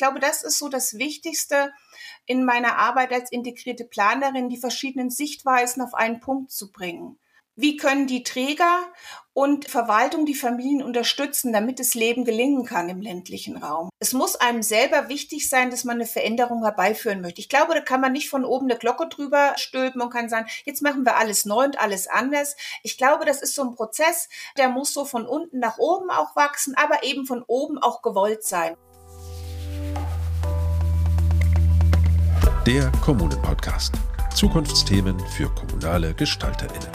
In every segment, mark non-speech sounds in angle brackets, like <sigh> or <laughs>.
glaube, das ist so das Wichtigste in meiner Arbeit als integrierte Planerin, die verschiedenen Sichtweisen auf einen Punkt zu bringen. Wie können die Träger und Verwaltung die Familien unterstützen, damit das Leben gelingen kann im ländlichen Raum? Es muss einem selber wichtig sein, dass man eine Veränderung herbeiführen möchte. Ich glaube, da kann man nicht von oben eine Glocke drüber stülpen und kann sagen, jetzt machen wir alles neu und alles anders. Ich glaube, das ist so ein Prozess, der muss so von unten nach oben auch wachsen, aber eben von oben auch gewollt sein. Der Kommunen-Podcast. Zukunftsthemen für kommunale GestalterInnen.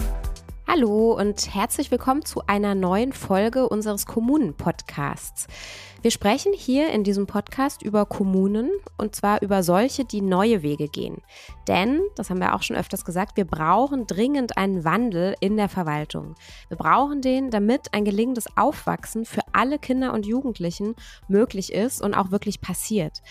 Hallo und herzlich willkommen zu einer neuen Folge unseres Kommunen-Podcasts. Wir sprechen hier in diesem Podcast über Kommunen und zwar über solche, die neue Wege gehen. Denn, das haben wir auch schon öfters gesagt, wir brauchen dringend einen Wandel in der Verwaltung. Wir brauchen den, damit ein gelingendes Aufwachsen für alle Kinder und Jugendlichen möglich ist und auch wirklich passiert.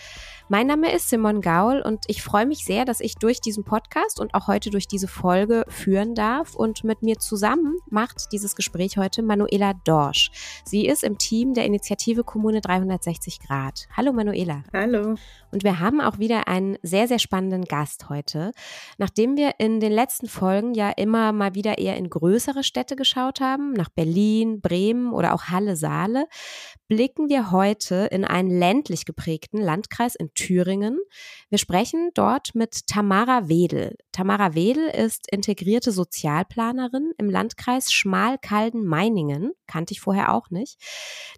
Mein Name ist Simon Gaul und ich freue mich sehr, dass ich durch diesen Podcast und auch heute durch diese Folge führen darf. Und mit mir zusammen macht dieses Gespräch heute Manuela Dorsch. Sie ist im Team der Initiative Kommune 360 Grad. Hallo Manuela. Hallo. Und wir haben auch wieder einen sehr, sehr spannenden Gast heute. Nachdem wir in den letzten Folgen ja immer mal wieder eher in größere Städte geschaut haben, nach Berlin, Bremen oder auch Halle, Saale, blicken wir heute in einen ländlich geprägten Landkreis in Thüringen. Wir sprechen dort mit Tamara Wedel. Tamara Wedel ist integrierte Sozialplanerin im Landkreis Schmalkalden-Meiningen. Kannte ich vorher auch nicht.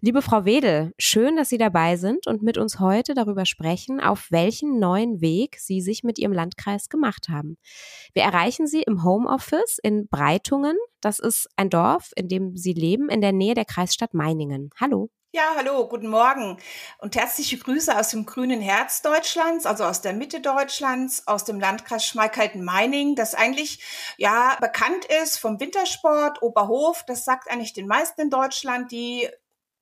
Liebe Frau Wedel, schön, dass Sie dabei sind und mit uns heute darüber sprechen, auf welchen neuen Weg Sie sich mit Ihrem Landkreis gemacht haben. Wir erreichen Sie im Homeoffice in Breitungen. Das ist ein Dorf, in dem Sie leben, in der Nähe der Kreisstadt Meiningen. Hallo. Ja, hallo, guten Morgen und herzliche Grüße aus dem grünen Herz Deutschlands, also aus der Mitte Deutschlands, aus dem Landkreis Schmalkalden-Meining, das eigentlich ja bekannt ist vom Wintersport, Oberhof, das sagt eigentlich den meisten in Deutschland, die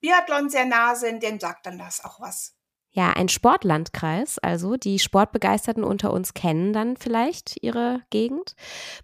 Biathlon sehr nah sind, denen sagt dann das auch was ja, ein Sportlandkreis. Also die Sportbegeisterten unter uns kennen dann vielleicht ihre Gegend.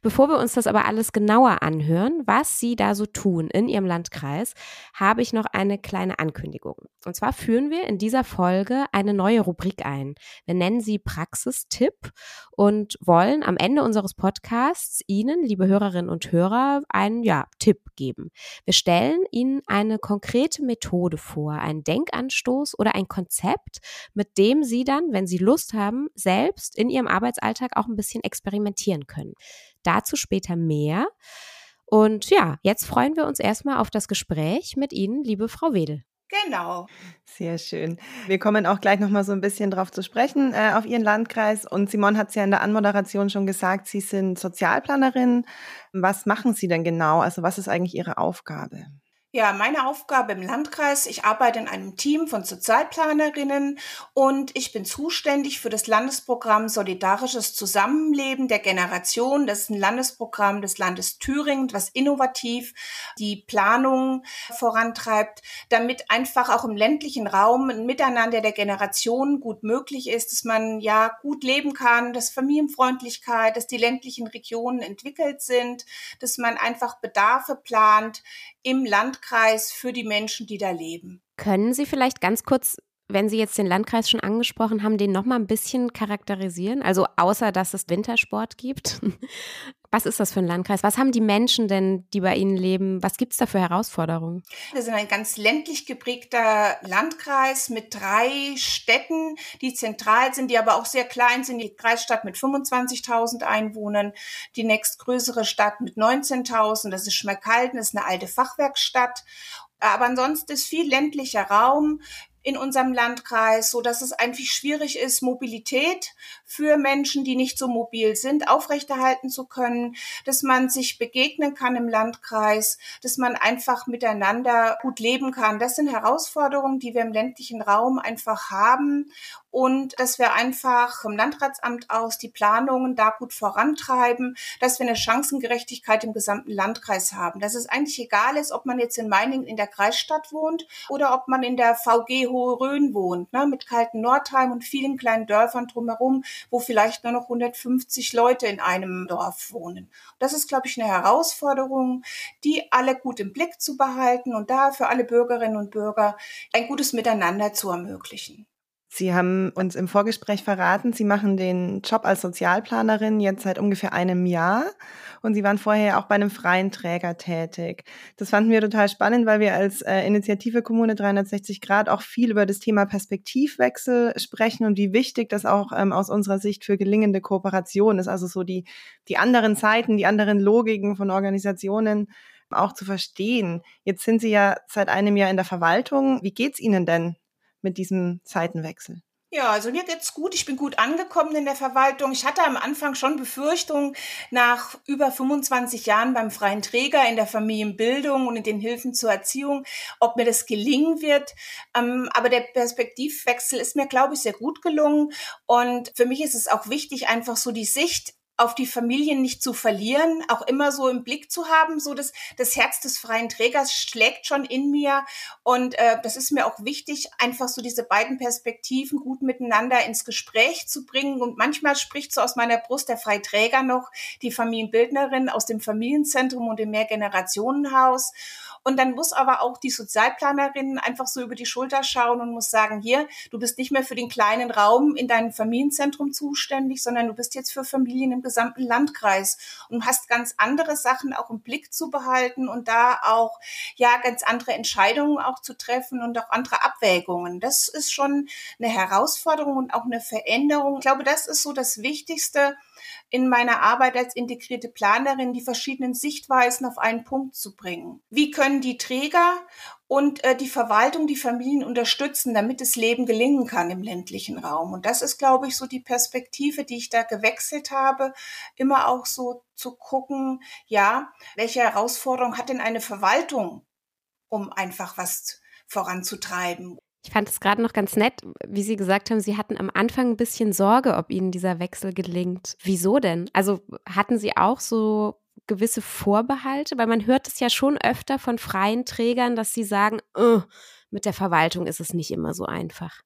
Bevor wir uns das aber alles genauer anhören, was Sie da so tun in Ihrem Landkreis, habe ich noch eine kleine Ankündigung. Und zwar führen wir in dieser Folge eine neue Rubrik ein. Wir nennen sie Praxistipp und wollen am Ende unseres Podcasts Ihnen, liebe Hörerinnen und Hörer, einen ja, Tipp geben. Wir stellen Ihnen eine konkrete Methode vor, einen Denkanstoß oder ein Konzept, mit dem Sie dann, wenn Sie Lust haben, selbst in Ihrem Arbeitsalltag auch ein bisschen experimentieren können. Dazu später mehr. Und ja, jetzt freuen wir uns erstmal auf das Gespräch mit Ihnen, liebe Frau Wedel. Genau. Sehr schön. Wir kommen auch gleich nochmal so ein bisschen drauf zu sprechen, äh, auf Ihren Landkreis. Und Simon hat es ja in der Anmoderation schon gesagt, Sie sind Sozialplanerin. Was machen Sie denn genau? Also was ist eigentlich Ihre Aufgabe? Ja, meine Aufgabe im Landkreis, ich arbeite in einem Team von Sozialplanerinnen und ich bin zuständig für das Landesprogramm Solidarisches Zusammenleben der Generation. Das ist ein Landesprogramm des Landes Thüringen, was innovativ die Planung vorantreibt, damit einfach auch im ländlichen Raum ein Miteinander der Generationen gut möglich ist, dass man ja gut leben kann, dass Familienfreundlichkeit, dass die ländlichen Regionen entwickelt sind, dass man einfach Bedarfe plant im Landkreis für die Menschen, die da leben. Können Sie vielleicht ganz kurz wenn Sie jetzt den Landkreis schon angesprochen haben, den noch mal ein bisschen charakterisieren? Also außer, dass es Wintersport gibt. <laughs> Was ist das für ein Landkreis? Was haben die Menschen denn, die bei Ihnen leben? Was gibt es da für Herausforderungen? Wir sind ein ganz ländlich geprägter Landkreis mit drei Städten, die zentral sind, die aber auch sehr klein sind. Die Kreisstadt mit 25.000 Einwohnern, die nächstgrößere Stadt mit 19.000, das ist Schmerkalden, das ist eine alte Fachwerkstatt. Aber ansonsten ist viel ländlicher Raum in unserem Landkreis, so dass es einfach schwierig ist, Mobilität für Menschen, die nicht so mobil sind, aufrechterhalten zu können, dass man sich begegnen kann im Landkreis, dass man einfach miteinander gut leben kann. Das sind Herausforderungen, die wir im ländlichen Raum einfach haben und dass wir einfach vom Landratsamt aus die Planungen da gut vorantreiben, dass wir eine Chancengerechtigkeit im gesamten Landkreis haben. Dass es eigentlich egal ist, ob man jetzt in Meiningen in der Kreisstadt wohnt oder ob man in der VG Hohe Rhön wohnt, ne, mit Kalten Nordheim und vielen kleinen Dörfern drumherum, wo vielleicht nur noch 150 Leute in einem Dorf wohnen. Das ist, glaube ich, eine Herausforderung, die alle gut im Blick zu behalten und da für alle Bürgerinnen und Bürger ein gutes Miteinander zu ermöglichen. Sie haben uns im Vorgespräch verraten, Sie machen den Job als Sozialplanerin jetzt seit ungefähr einem Jahr und Sie waren vorher auch bei einem freien Träger tätig. Das fanden wir total spannend, weil wir als äh, Initiative Kommune 360 Grad auch viel über das Thema Perspektivwechsel sprechen und wie wichtig das auch ähm, aus unserer Sicht für gelingende Kooperation ist. Also so die, die anderen Seiten, die anderen Logiken von Organisationen auch zu verstehen. Jetzt sind Sie ja seit einem Jahr in der Verwaltung. Wie geht's Ihnen denn mit diesem Seitenwechsel? Ja, also mir geht's gut. Ich bin gut angekommen in der Verwaltung. Ich hatte am Anfang schon Befürchtungen nach über 25 Jahren beim freien Träger in der Familienbildung und in den Hilfen zur Erziehung, ob mir das gelingen wird. Ähm, aber der Perspektivwechsel ist mir, glaube ich, sehr gut gelungen. Und für mich ist es auch wichtig, einfach so die Sicht auf die Familien nicht zu verlieren, auch immer so im Blick zu haben, so dass das Herz des freien Trägers schlägt schon in mir. Und äh, das ist mir auch wichtig, einfach so diese beiden Perspektiven gut miteinander ins Gespräch zu bringen. Und manchmal spricht so aus meiner Brust der freie Träger noch die Familienbildnerin aus dem Familienzentrum und dem Mehrgenerationenhaus und dann muss aber auch die Sozialplanerin einfach so über die Schulter schauen und muss sagen, hier, du bist nicht mehr für den kleinen Raum in deinem Familienzentrum zuständig, sondern du bist jetzt für Familien im gesamten Landkreis und hast ganz andere Sachen auch im Blick zu behalten und da auch, ja, ganz andere Entscheidungen auch zu treffen und auch andere Abwägungen. Das ist schon eine Herausforderung und auch eine Veränderung. Ich glaube, das ist so das Wichtigste, in meiner Arbeit als integrierte Planerin die verschiedenen Sichtweisen auf einen Punkt zu bringen. Wie können die Träger und äh, die Verwaltung die Familien unterstützen, damit das Leben gelingen kann im ländlichen Raum? Und das ist, glaube ich, so die Perspektive, die ich da gewechselt habe, immer auch so zu gucken, ja, welche Herausforderung hat denn eine Verwaltung, um einfach was voranzutreiben? Ich fand es gerade noch ganz nett, wie Sie gesagt haben, Sie hatten am Anfang ein bisschen Sorge, ob Ihnen dieser Wechsel gelingt. Wieso denn? Also hatten Sie auch so gewisse Vorbehalte? Weil man hört es ja schon öfter von freien Trägern, dass sie sagen, oh, mit der Verwaltung ist es nicht immer so einfach.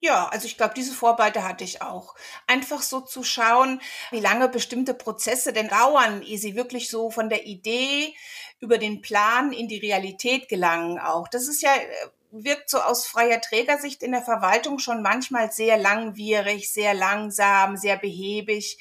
Ja, also ich glaube, diese Vorbehalte hatte ich auch. Einfach so zu schauen, wie lange bestimmte Prozesse denn dauern, ehe sie wirklich so von der Idee über den Plan in die Realität gelangen auch. Das ist ja äh, wirkt so aus freier Trägersicht in der Verwaltung schon manchmal sehr langwierig, sehr langsam, sehr behäbig.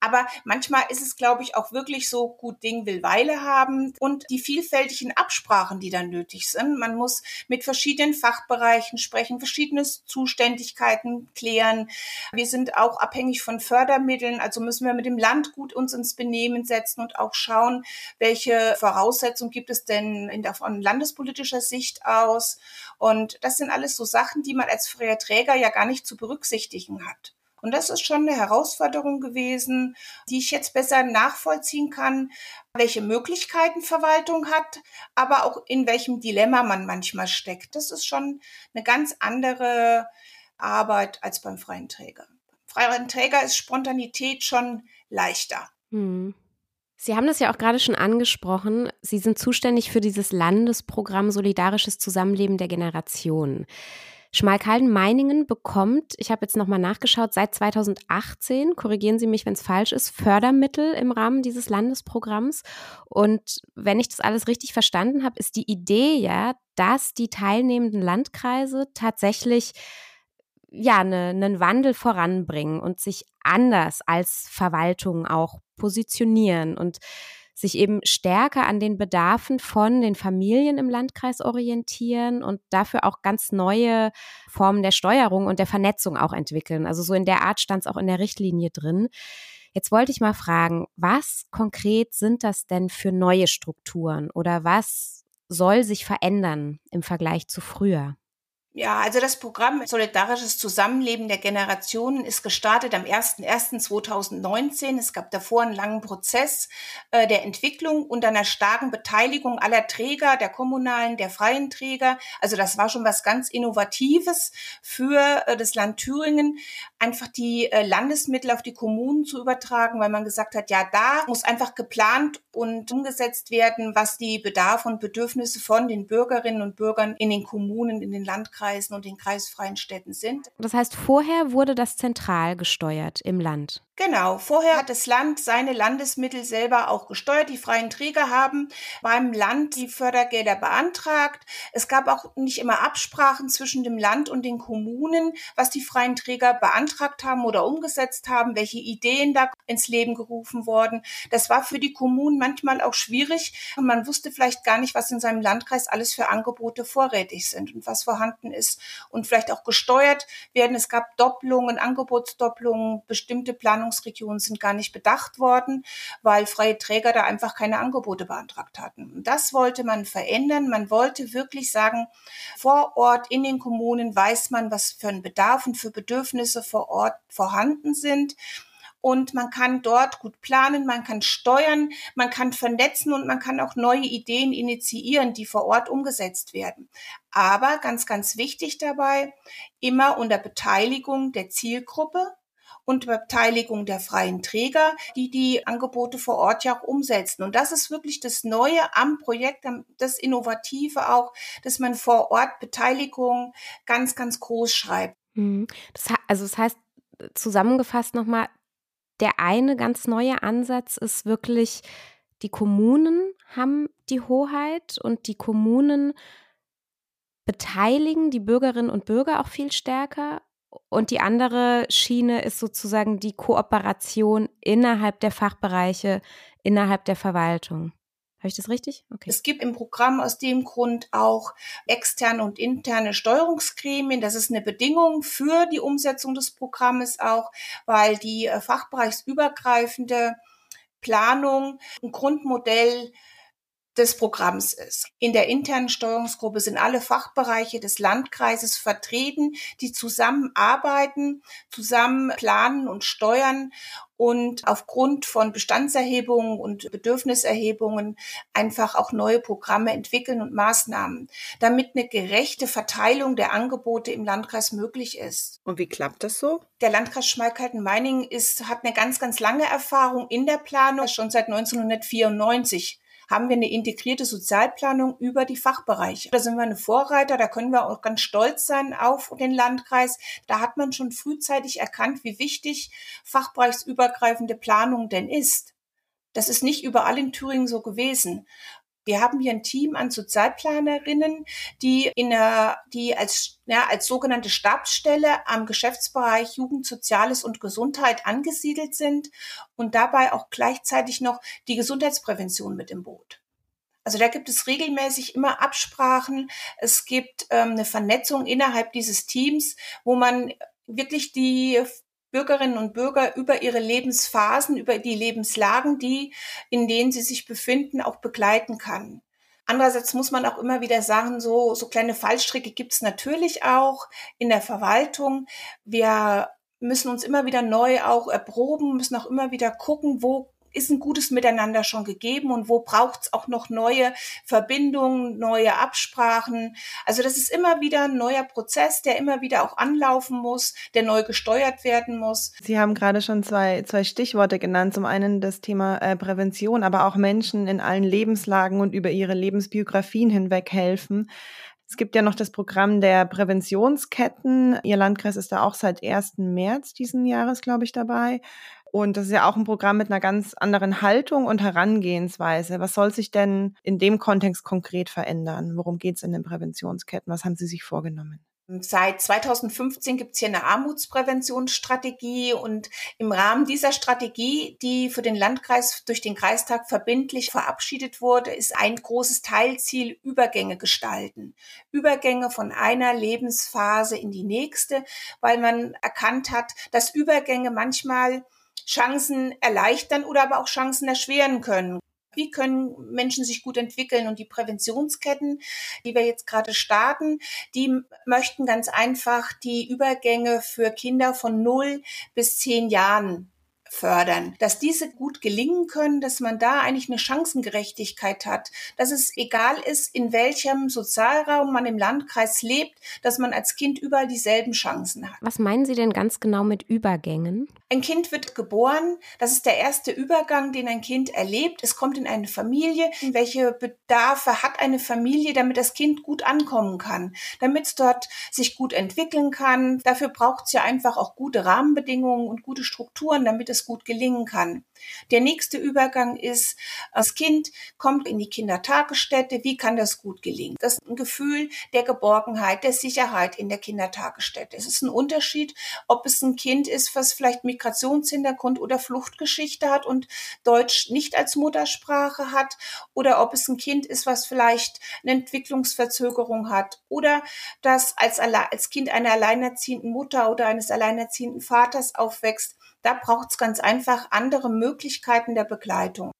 Aber manchmal ist es, glaube ich, auch wirklich so, gut Ding will Weile haben und die vielfältigen Absprachen, die dann nötig sind. Man muss mit verschiedenen Fachbereichen sprechen, verschiedene Zuständigkeiten klären. Wir sind auch abhängig von Fördermitteln, also müssen wir mit dem Land gut uns ins Benehmen setzen und auch schauen, welche Voraussetzungen gibt es denn in der, von landespolitischer Sicht aus. Und das sind alles so Sachen, die man als freier Träger ja gar nicht zu berücksichtigen hat. Und das ist schon eine Herausforderung gewesen, die ich jetzt besser nachvollziehen kann, welche Möglichkeiten Verwaltung hat, aber auch in welchem Dilemma man manchmal steckt. Das ist schon eine ganz andere Arbeit als beim freien Träger. Beim freien Träger ist Spontanität schon leichter. Hm. Sie haben das ja auch gerade schon angesprochen. Sie sind zuständig für dieses Landesprogramm Solidarisches Zusammenleben der Generationen. Schmalkalden-Meiningen bekommt, ich habe jetzt nochmal nachgeschaut, seit 2018, korrigieren Sie mich, wenn es falsch ist, Fördermittel im Rahmen dieses Landesprogramms. Und wenn ich das alles richtig verstanden habe, ist die Idee ja, dass die teilnehmenden Landkreise tatsächlich ja, ne, einen Wandel voranbringen und sich anders als Verwaltung auch positionieren und sich eben stärker an den Bedarfen von den Familien im Landkreis orientieren und dafür auch ganz neue Formen der Steuerung und der Vernetzung auch entwickeln. Also so in der Art stand es auch in der Richtlinie drin. Jetzt wollte ich mal fragen, was konkret sind das denn für neue Strukturen oder was soll sich verändern im Vergleich zu früher? Ja, also das Programm Solidarisches Zusammenleben der Generationen ist gestartet am 01.01.2019. Es gab davor einen langen Prozess äh, der Entwicklung unter einer starken Beteiligung aller Träger, der kommunalen, der freien Träger. Also das war schon was ganz Innovatives für äh, das Land Thüringen einfach die äh, Landesmittel auf die Kommunen zu übertragen, weil man gesagt hat, ja, da muss einfach geplant und umgesetzt werden, was die Bedarfe und Bedürfnisse von den Bürgerinnen und Bürgern in den Kommunen, in den Landkreisen und den kreisfreien Städten sind. Das heißt, vorher wurde das zentral gesteuert im Land. Genau, vorher hat das Land seine Landesmittel selber auch gesteuert. Die freien Träger haben beim Land die Fördergelder beantragt. Es gab auch nicht immer Absprachen zwischen dem Land und den Kommunen, was die freien Träger beantragt haben oder umgesetzt haben, welche Ideen da ins Leben gerufen wurden. Das war für die Kommunen manchmal auch schwierig man wusste vielleicht gar nicht, was in seinem Landkreis alles für Angebote vorrätig sind und was vorhanden ist und vielleicht auch gesteuert werden. Es gab Doppelungen, Angebotsdoppelungen, bestimmte Planungsregionen sind gar nicht bedacht worden, weil freie Träger da einfach keine Angebote beantragt hatten. Das wollte man verändern. Man wollte wirklich sagen, vor Ort in den Kommunen weiß man, was für ein Bedarf und für Bedürfnisse vor Ort vorhanden sind und man kann dort gut planen, man kann steuern, man kann vernetzen und man kann auch neue Ideen initiieren, die vor Ort umgesetzt werden. Aber ganz, ganz wichtig dabei, immer unter Beteiligung der Zielgruppe, und Beteiligung der freien Träger, die die Angebote vor Ort ja auch umsetzen. Und das ist wirklich das Neue am Projekt, das Innovative auch, dass man vor Ort Beteiligung ganz, ganz groß schreibt. Mhm. Das, also das heißt, zusammengefasst nochmal, der eine ganz neue Ansatz ist wirklich, die Kommunen haben die Hoheit und die Kommunen beteiligen die Bürgerinnen und Bürger auch viel stärker und die andere Schiene ist sozusagen die Kooperation innerhalb der Fachbereiche, innerhalb der Verwaltung. Habe ich das richtig? Okay. Es gibt im Programm aus dem Grund auch externe und interne Steuerungsgremien. Das ist eine Bedingung für die Umsetzung des Programmes auch, weil die äh, fachbereichsübergreifende Planung ein Grundmodell des Programms ist. In der internen Steuerungsgruppe sind alle Fachbereiche des Landkreises vertreten, die zusammenarbeiten, zusammen planen und steuern und aufgrund von Bestandserhebungen und Bedürfniserhebungen einfach auch neue Programme entwickeln und Maßnahmen, damit eine gerechte Verteilung der Angebote im Landkreis möglich ist. Und wie klappt das so? Der Landkreis Schmalkalden-Meiningen ist, hat eine ganz, ganz lange Erfahrung in der Planung, schon seit 1994 haben wir eine integrierte Sozialplanung über die Fachbereiche. Da sind wir eine Vorreiter, da können wir auch ganz stolz sein auf den Landkreis. Da hat man schon frühzeitig erkannt, wie wichtig fachbereichsübergreifende Planung denn ist. Das ist nicht überall in Thüringen so gewesen. Wir haben hier ein Team an Sozialplanerinnen, die in der, die als, ja, als sogenannte Stabsstelle am Geschäftsbereich Jugend, Soziales und Gesundheit angesiedelt sind und dabei auch gleichzeitig noch die Gesundheitsprävention mit im Boot. Also da gibt es regelmäßig immer Absprachen. Es gibt ähm, eine Vernetzung innerhalb dieses Teams, wo man wirklich die Bürgerinnen und Bürger über ihre Lebensphasen, über die Lebenslagen, die, in denen sie sich befinden, auch begleiten kann. Andererseits muss man auch immer wieder sagen, so, so kleine Fallstricke gibt es natürlich auch in der Verwaltung. Wir müssen uns immer wieder neu auch erproben, müssen auch immer wieder gucken, wo ist ein gutes Miteinander schon gegeben und wo braucht es auch noch neue Verbindungen, neue Absprachen. Also das ist immer wieder ein neuer Prozess, der immer wieder auch anlaufen muss, der neu gesteuert werden muss. Sie haben gerade schon zwei, zwei Stichworte genannt. Zum einen das Thema äh, Prävention, aber auch Menschen in allen Lebenslagen und über ihre Lebensbiografien hinweg helfen. Es gibt ja noch das Programm der Präventionsketten. Ihr Landkreis ist da auch seit 1. März diesen Jahres, glaube ich, dabei. Und das ist ja auch ein Programm mit einer ganz anderen Haltung und Herangehensweise. Was soll sich denn in dem Kontext konkret verändern? Worum geht es in den Präventionsketten? Was haben Sie sich vorgenommen? Seit 2015 gibt es hier eine Armutspräventionsstrategie und im Rahmen dieser Strategie, die für den Landkreis durch den Kreistag verbindlich verabschiedet wurde, ist ein großes Teilziel Übergänge gestalten. Übergänge von einer Lebensphase in die nächste, weil man erkannt hat, dass Übergänge manchmal Chancen erleichtern oder aber auch Chancen erschweren können. Wie können Menschen sich gut entwickeln? Und die Präventionsketten, die wir jetzt gerade starten, die möchten ganz einfach die Übergänge für Kinder von 0 bis 10 Jahren fördern, dass diese gut gelingen können, dass man da eigentlich eine Chancengerechtigkeit hat, dass es egal ist, in welchem Sozialraum man im Landkreis lebt, dass man als Kind überall dieselben Chancen hat. Was meinen Sie denn ganz genau mit Übergängen? Ein Kind wird geboren, das ist der erste Übergang, den ein Kind erlebt. Es kommt in eine Familie. Welche Bedarfe hat eine Familie, damit das Kind gut ankommen kann, damit es dort sich gut entwickeln kann? Dafür braucht es ja einfach auch gute Rahmenbedingungen und gute Strukturen, damit es gut gelingen kann. Der nächste Übergang ist, das Kind kommt in die Kindertagesstätte. Wie kann das gut gelingen? Das ist ein Gefühl der Geborgenheit, der Sicherheit in der Kindertagesstätte. Es ist ein Unterschied, ob es ein Kind ist, was vielleicht Migrationshintergrund oder Fluchtgeschichte hat und Deutsch nicht als Muttersprache hat oder ob es ein Kind ist, was vielleicht eine Entwicklungsverzögerung hat oder das als, als Kind einer alleinerziehenden Mutter oder eines alleinerziehenden Vaters aufwächst da braucht es ganz einfach andere Möglichkeiten der Begleitung.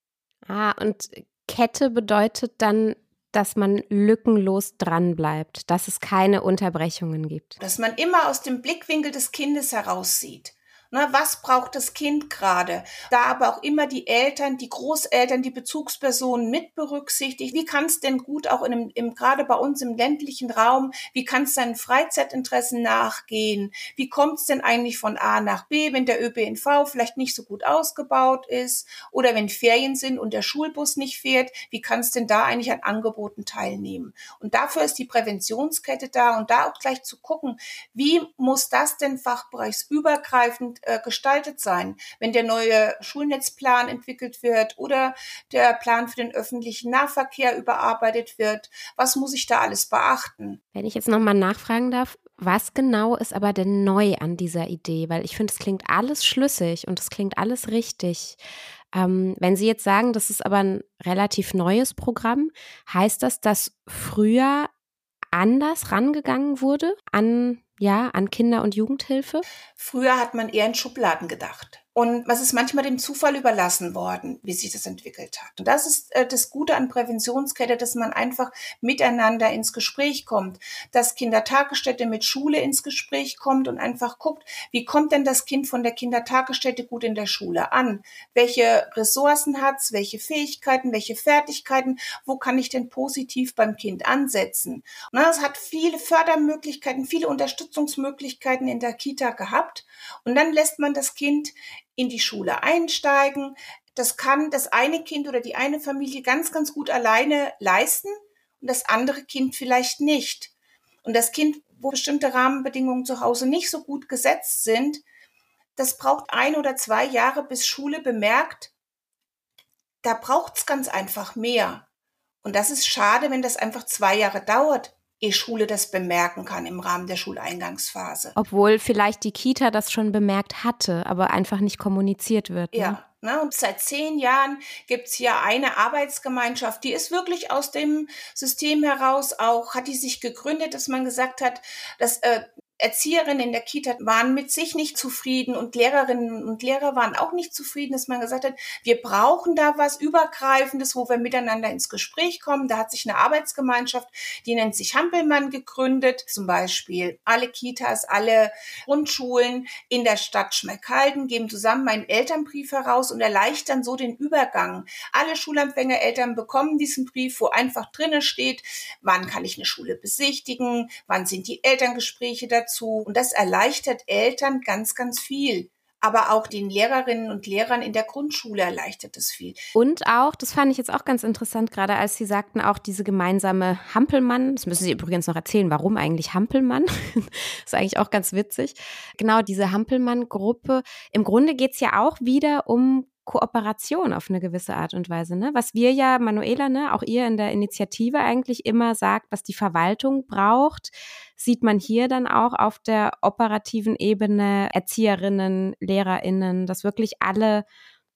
Ah, und Kette bedeutet dann, dass man lückenlos dranbleibt, dass es keine Unterbrechungen gibt. Dass man immer aus dem Blickwinkel des Kindes heraussieht. Ne, was braucht das Kind gerade? Da aber auch immer die Eltern, die Großeltern, die Bezugspersonen mit berücksichtigt. Wie kann es denn gut auch in einem, im, gerade bei uns im ländlichen Raum, wie kann es seinen Freizeitinteressen nachgehen? Wie kommt es denn eigentlich von A nach B, wenn der ÖPNV vielleicht nicht so gut ausgebaut ist oder wenn Ferien sind und der Schulbus nicht fährt? Wie kann es denn da eigentlich an Angeboten teilnehmen? Und dafür ist die Präventionskette da und da auch gleich zu gucken, wie muss das denn fachbereichsübergreifend äh, gestaltet sein, wenn der neue Schulnetzplan entwickelt wird oder der Plan für den öffentlichen Nahverkehr überarbeitet wird. Was muss ich da alles beachten? Wenn ich jetzt nochmal nachfragen darf, was genau ist aber denn neu an dieser Idee? Weil ich finde, es klingt alles schlüssig und es klingt alles richtig. Ähm, wenn Sie jetzt sagen, das ist aber ein relativ neues Programm, heißt das, dass früher anders rangegangen wurde an ja, an Kinder- und Jugendhilfe? Früher hat man eher in Schubladen gedacht. Und was ist manchmal dem Zufall überlassen worden, wie sich das entwickelt hat. Und das ist äh, das Gute an Präventionskette, dass man einfach miteinander ins Gespräch kommt, dass Kindertagesstätte mit Schule ins Gespräch kommt und einfach guckt, wie kommt denn das Kind von der Kindertagesstätte gut in der Schule an? Welche Ressourcen hat's? Welche Fähigkeiten? Welche Fertigkeiten? Wo kann ich denn positiv beim Kind ansetzen? Und es hat viele Fördermöglichkeiten, viele Unterstützungsmöglichkeiten in der Kita gehabt. Und dann lässt man das Kind in die Schule einsteigen. Das kann das eine Kind oder die eine Familie ganz, ganz gut alleine leisten und das andere Kind vielleicht nicht. Und das Kind, wo bestimmte Rahmenbedingungen zu Hause nicht so gut gesetzt sind, das braucht ein oder zwei Jahre, bis Schule bemerkt, da braucht es ganz einfach mehr. Und das ist schade, wenn das einfach zwei Jahre dauert, ehe Schule das bemerken kann im Rahmen der Schuleingangsphase. Obwohl vielleicht die Kita das schon bemerkt hatte, aber einfach nicht kommuniziert wird. Ne? Ja. Ne? Und seit zehn Jahren gibt es hier eine Arbeitsgemeinschaft, die ist wirklich aus dem System heraus auch, hat die sich gegründet, dass man gesagt hat, dass äh, Erzieherinnen in der Kita waren mit sich nicht zufrieden und Lehrerinnen und Lehrer waren auch nicht zufrieden, dass man gesagt hat, wir brauchen da was Übergreifendes, wo wir miteinander ins Gespräch kommen. Da hat sich eine Arbeitsgemeinschaft, die nennt sich Hampelmann gegründet. Zum Beispiel alle Kitas, alle Grundschulen in der Stadt Schmeckhalden geben zusammen einen Elternbrief heraus und erleichtern so den Übergang. Alle Schulempfängereltern bekommen diesen Brief, wo einfach drinnen steht, wann kann ich eine Schule besichtigen, wann sind die Elterngespräche dazu dazu. Und das erleichtert Eltern ganz, ganz viel aber auch den Lehrerinnen und Lehrern in der Grundschule erleichtert es viel. Und auch, das fand ich jetzt auch ganz interessant, gerade als Sie sagten, auch diese gemeinsame Hampelmann, das müssen Sie übrigens noch erzählen, warum eigentlich Hampelmann? <laughs> ist eigentlich auch ganz witzig. Genau, diese Hampelmann-Gruppe. Im Grunde geht es ja auch wieder um Kooperation auf eine gewisse Art und Weise. Ne? Was wir ja, Manuela, ne, auch ihr in der Initiative eigentlich immer sagt, was die Verwaltung braucht, sieht man hier dann auch auf der operativen Ebene Erzieherinnen, Lehrerinnen, dass wirklich alle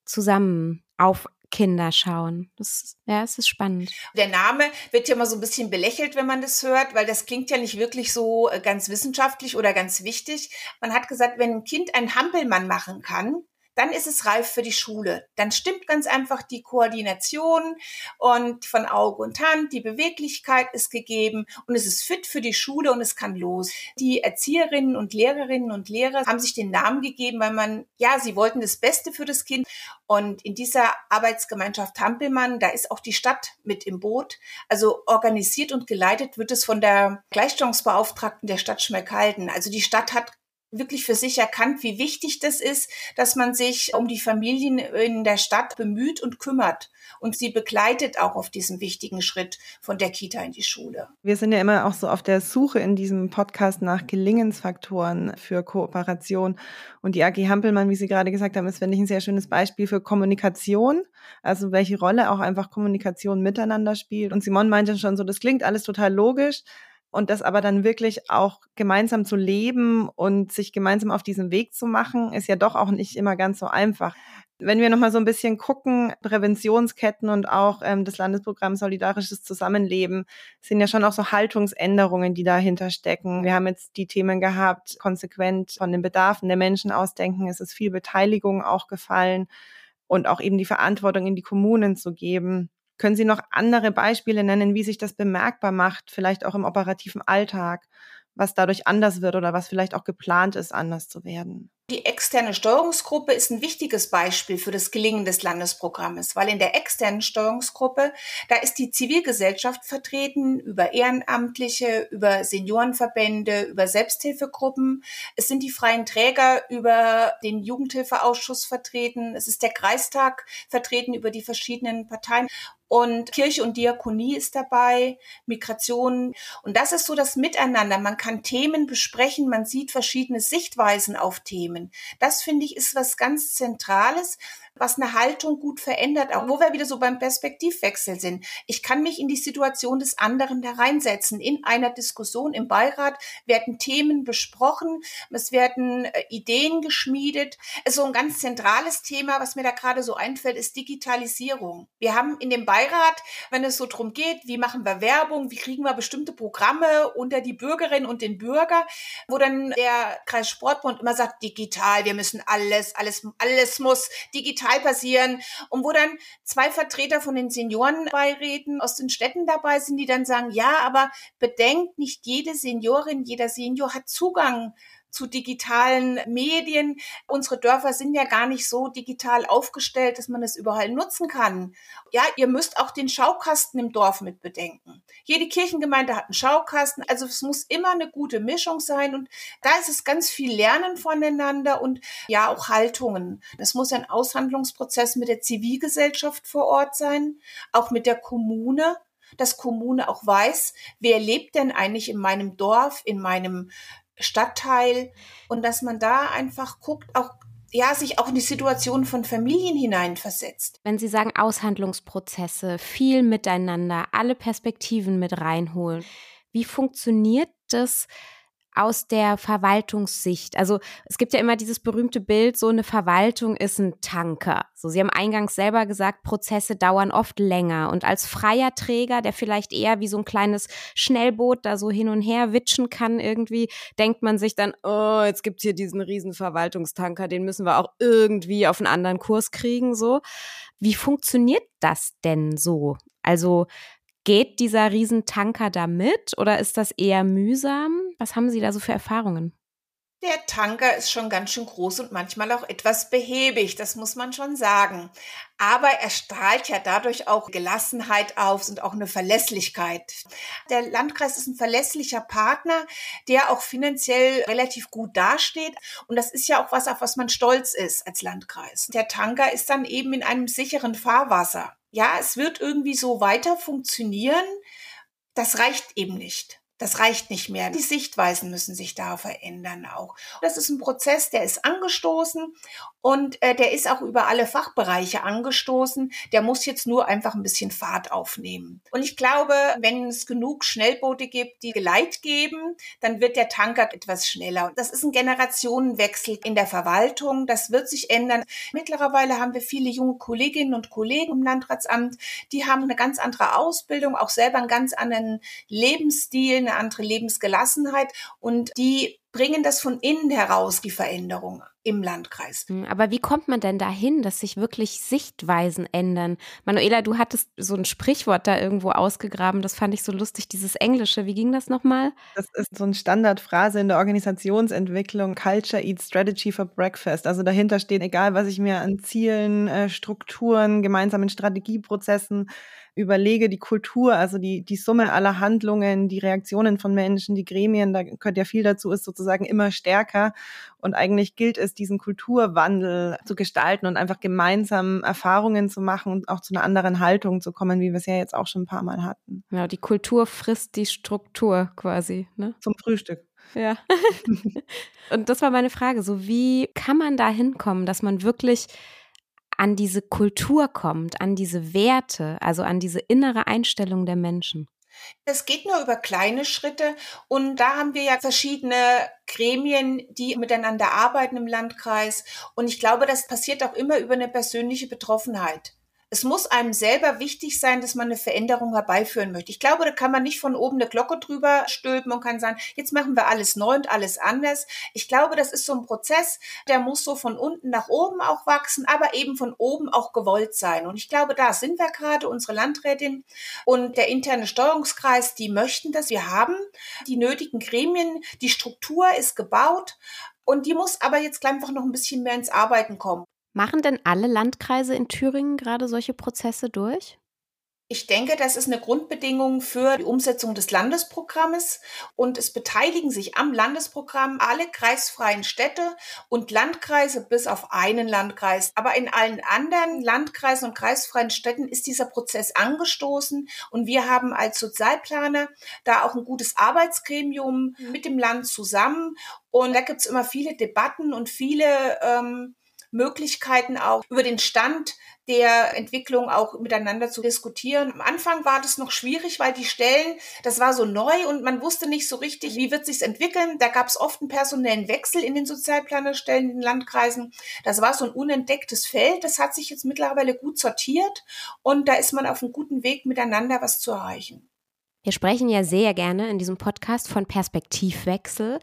zusammen auf Kinder schauen. Das, ja, es ist spannend. Der Name wird ja immer so ein bisschen belächelt, wenn man das hört, weil das klingt ja nicht wirklich so äh, ganz wissenschaftlich oder ganz wichtig. Man hat gesagt, wenn ein Kind einen Hampelmann machen kann, dann ist es reif für die Schule. Dann stimmt ganz einfach die Koordination und von Auge und Hand, die Beweglichkeit ist gegeben und es ist fit für die Schule und es kann los. Die Erzieherinnen und Lehrerinnen und Lehrer haben sich den Namen gegeben, weil man, ja, sie wollten das Beste für das Kind und in dieser Arbeitsgemeinschaft Hampelmann, da ist auch die Stadt mit im Boot. Also organisiert und geleitet wird es von der Gleichstellungsbeauftragten der Stadt Schmeckhalden. Also die Stadt hat wirklich für sich erkannt, wie wichtig das ist, dass man sich um die Familien in der Stadt bemüht und kümmert und sie begleitet auch auf diesem wichtigen Schritt von der Kita in die Schule. Wir sind ja immer auch so auf der Suche in diesem Podcast nach Gelingensfaktoren für Kooperation und die AG Hampelmann, wie Sie gerade gesagt haben, ist, finde ich, ein sehr schönes Beispiel für Kommunikation, also welche Rolle auch einfach Kommunikation miteinander spielt. Und Simon meinte schon so, das klingt alles total logisch, und das aber dann wirklich auch gemeinsam zu leben und sich gemeinsam auf diesen Weg zu machen, ist ja doch auch nicht immer ganz so einfach. Wenn wir nochmal so ein bisschen gucken, Präventionsketten und auch ähm, das Landesprogramm Solidarisches Zusammenleben sind ja schon auch so Haltungsänderungen, die dahinter stecken. Wir haben jetzt die Themen gehabt, konsequent von den Bedarfen der Menschen ausdenken. Es ist viel Beteiligung auch gefallen und auch eben die Verantwortung in die Kommunen zu geben. Können Sie noch andere Beispiele nennen, wie sich das bemerkbar macht, vielleicht auch im operativen Alltag, was dadurch anders wird oder was vielleicht auch geplant ist, anders zu werden? Die externe Steuerungsgruppe ist ein wichtiges Beispiel für das Gelingen des Landesprogrammes, weil in der externen Steuerungsgruppe, da ist die Zivilgesellschaft vertreten über Ehrenamtliche, über Seniorenverbände, über Selbsthilfegruppen. Es sind die freien Träger über den Jugendhilfeausschuss vertreten. Es ist der Kreistag vertreten über die verschiedenen Parteien. Und Kirche und Diakonie ist dabei, Migration. Und das ist so das Miteinander. Man kann Themen besprechen, man sieht verschiedene Sichtweisen auf Themen. Das finde ich ist was ganz Zentrales, was eine Haltung gut verändert, auch wo wir wieder so beim Perspektivwechsel sind. Ich kann mich in die Situation des anderen da reinsetzen. In einer Diskussion im Beirat werden Themen besprochen, es werden äh, Ideen geschmiedet. So ein ganz zentrales Thema, was mir da gerade so einfällt, ist Digitalisierung. Wir haben in dem Beirat, wenn es so drum geht, wie machen wir Werbung, wie kriegen wir bestimmte Programme unter die Bürgerinnen und den Bürger, wo dann der Kreissportbund immer sagt, digital, wir müssen alles, alles, alles muss digital digital passieren und wo dann zwei Vertreter von den Seniorenbeiräten aus den Städten dabei sind, die dann sagen, ja, aber bedenkt, nicht jede Seniorin, jeder Senior hat Zugang zu digitalen Medien. Unsere Dörfer sind ja gar nicht so digital aufgestellt, dass man es überall nutzen kann. Ja, ihr müsst auch den Schaukasten im Dorf mit bedenken. Jede Kirchengemeinde hat einen Schaukasten, also es muss immer eine gute Mischung sein und da ist es ganz viel Lernen voneinander und ja auch Haltungen. Das muss ein Aushandlungsprozess mit der Zivilgesellschaft vor Ort sein, auch mit der Kommune dass Kommune auch weiß, wer lebt denn eigentlich in meinem Dorf, in meinem Stadtteil und dass man da einfach guckt, auch ja, sich auch in die Situation von Familien hineinversetzt. Wenn Sie sagen Aushandlungsprozesse, viel miteinander, alle Perspektiven mit reinholen, wie funktioniert das aus der Verwaltungssicht? Also es gibt ja immer dieses berühmte Bild, so eine Verwaltung ist ein Tanker. So, Sie haben eingangs selber gesagt, Prozesse dauern oft länger. Und als freier Träger, der vielleicht eher wie so ein kleines Schnellboot da so hin und her witschen kann, irgendwie, denkt man sich dann, oh, jetzt gibt's hier diesen riesen Verwaltungstanker, den müssen wir auch irgendwie auf einen anderen Kurs kriegen. So. Wie funktioniert das denn so? Also Geht dieser Riesentanker da mit oder ist das eher mühsam? Was haben Sie da so für Erfahrungen? Der Tanker ist schon ganz schön groß und manchmal auch etwas behäbig, das muss man schon sagen. Aber er strahlt ja dadurch auch Gelassenheit auf und auch eine Verlässlichkeit. Der Landkreis ist ein verlässlicher Partner, der auch finanziell relativ gut dasteht. Und das ist ja auch was, auf was man stolz ist als Landkreis. Der Tanker ist dann eben in einem sicheren Fahrwasser ja, es wird irgendwie so weiter funktionieren. Das reicht eben nicht. Das reicht nicht mehr. Die Sichtweisen müssen sich da verändern auch. Das ist ein Prozess, der ist angestoßen und äh, der ist auch über alle Fachbereiche angestoßen. Der muss jetzt nur einfach ein bisschen Fahrt aufnehmen. Und ich glaube, wenn es genug Schnellboote gibt, die Geleit geben, dann wird der Tanker etwas schneller. Das ist ein Generationenwechsel in der Verwaltung. Das wird sich ändern. Mittlerweile haben wir viele junge Kolleginnen und Kollegen im Landratsamt, die haben eine ganz andere Ausbildung, auch selber einen ganz anderen Lebensstil, eine andere Lebensgelassenheit und die bringen das von innen heraus, die Veränderung. im Landkreis. Hm, aber wie kommt man denn dahin, dass sich wirklich Sichtweisen ändern? Manuela, du hattest so ein Sprichwort da irgendwo ausgegraben, das fand ich so lustig, dieses Englische. Wie ging das nochmal? Das ist so eine Standardphrase in der Organisationsentwicklung, Culture Eats Strategy for Breakfast. Also dahinter steht, egal was ich mir an Zielen, äh, Strukturen, gemeinsamen Strategieprozessen überlege, die Kultur, also die, die Summe aller Handlungen, die Reaktionen von Menschen, die Gremien, da gehört ja viel dazu, ist sozusagen immer stärker. Und eigentlich gilt es, diesen Kulturwandel zu gestalten und einfach gemeinsam Erfahrungen zu machen und auch zu einer anderen Haltung zu kommen, wie wir es ja jetzt auch schon ein paar Mal hatten. Ja, die Kultur frisst die Struktur quasi. Ne? Zum Frühstück. Ja. <laughs> und das war meine Frage. So, wie kann man da hinkommen, dass man wirklich an diese Kultur kommt, an diese Werte, also an diese innere Einstellung der Menschen? Das geht nur über kleine Schritte und da haben wir ja verschiedene Gremien, die miteinander arbeiten im Landkreis und ich glaube, das passiert auch immer über eine persönliche Betroffenheit es muss einem selber wichtig sein, dass man eine Veränderung herbeiführen möchte. Ich glaube, da kann man nicht von oben eine Glocke drüber stülpen und kann sagen, jetzt machen wir alles neu und alles anders. Ich glaube, das ist so ein Prozess, der muss so von unten nach oben auch wachsen, aber eben von oben auch gewollt sein. Und ich glaube, da sind wir gerade, unsere Landrätin und der interne Steuerungskreis, die möchten das. Wir haben die nötigen Gremien, die Struktur ist gebaut. Und die muss aber jetzt einfach noch ein bisschen mehr ins Arbeiten kommen. Machen denn alle Landkreise in Thüringen gerade solche Prozesse durch? Ich denke, das ist eine Grundbedingung für die Umsetzung des Landesprogrammes und es beteiligen sich am Landesprogramm alle kreisfreien Städte und Landkreise bis auf einen Landkreis. Aber in allen anderen Landkreisen und kreisfreien Städten ist dieser Prozess angestoßen und wir haben als Sozialplaner da auch ein gutes Arbeitsgremium mit dem Land zusammen und da gibt es immer viele Debatten und viele ähm, Möglichkeiten auch über den Stand der Entwicklung auch miteinander zu diskutieren. Am Anfang war das noch schwierig, weil die Stellen, das war so neu und man wusste nicht so richtig, wie wird sich's entwickeln. Da gab es oft einen personellen Wechsel in den Sozialplanerstellen in den Landkreisen. Das war so ein unentdecktes Feld. Das hat sich jetzt mittlerweile gut sortiert und da ist man auf einem guten Weg, miteinander was zu erreichen. Wir sprechen ja sehr gerne in diesem Podcast von Perspektivwechsel.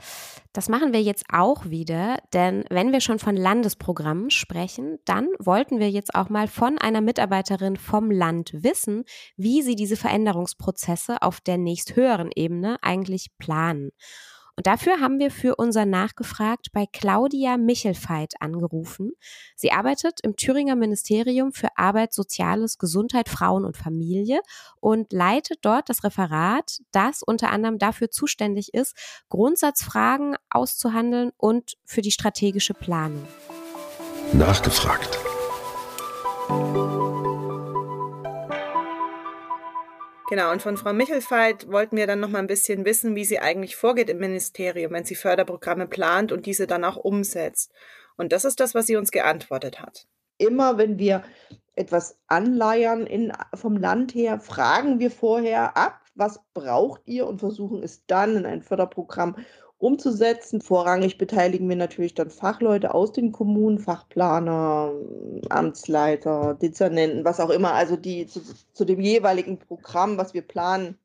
Das machen wir jetzt auch wieder, denn wenn wir schon von Landesprogrammen sprechen, dann wollten wir jetzt auch mal von einer Mitarbeiterin vom Land wissen, wie sie diese Veränderungsprozesse auf der nächsthöheren Ebene eigentlich planen. Und dafür haben wir für unser Nachgefragt bei Claudia Michelfeit angerufen. Sie arbeitet im Thüringer Ministerium für Arbeit, Soziales, Gesundheit, Frauen und Familie und leitet dort das Referat, das unter anderem dafür zuständig ist, Grundsatzfragen auszuhandeln und für die strategische Planung. Nachgefragt. Genau, und von Frau Michelfeit wollten wir dann noch mal ein bisschen wissen, wie sie eigentlich vorgeht im Ministerium, wenn sie Förderprogramme plant und diese dann auch umsetzt. Und das ist das, was sie uns geantwortet hat. Immer wenn wir etwas anleiern in, vom Land her, fragen wir vorher ab, was braucht ihr und versuchen es dann in ein Förderprogramm umzusetzen. Vorrangig beteiligen wir natürlich dann Fachleute aus den Kommunen, Fachplaner, Amtsleiter, Dezernenten, was auch immer, also die zu, zu dem jeweiligen Programm, was wir planen,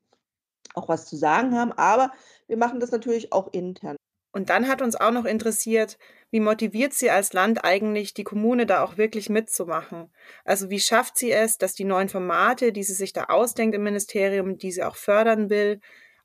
auch was zu sagen haben. Aber wir machen das natürlich auch intern. Und dann hat uns auch noch interessiert, wie motiviert sie als Land eigentlich, die Kommune da auch wirklich mitzumachen? Also wie schafft sie es, dass die neuen Formate, die sie sich da ausdenkt im Ministerium, die sie auch fördern will,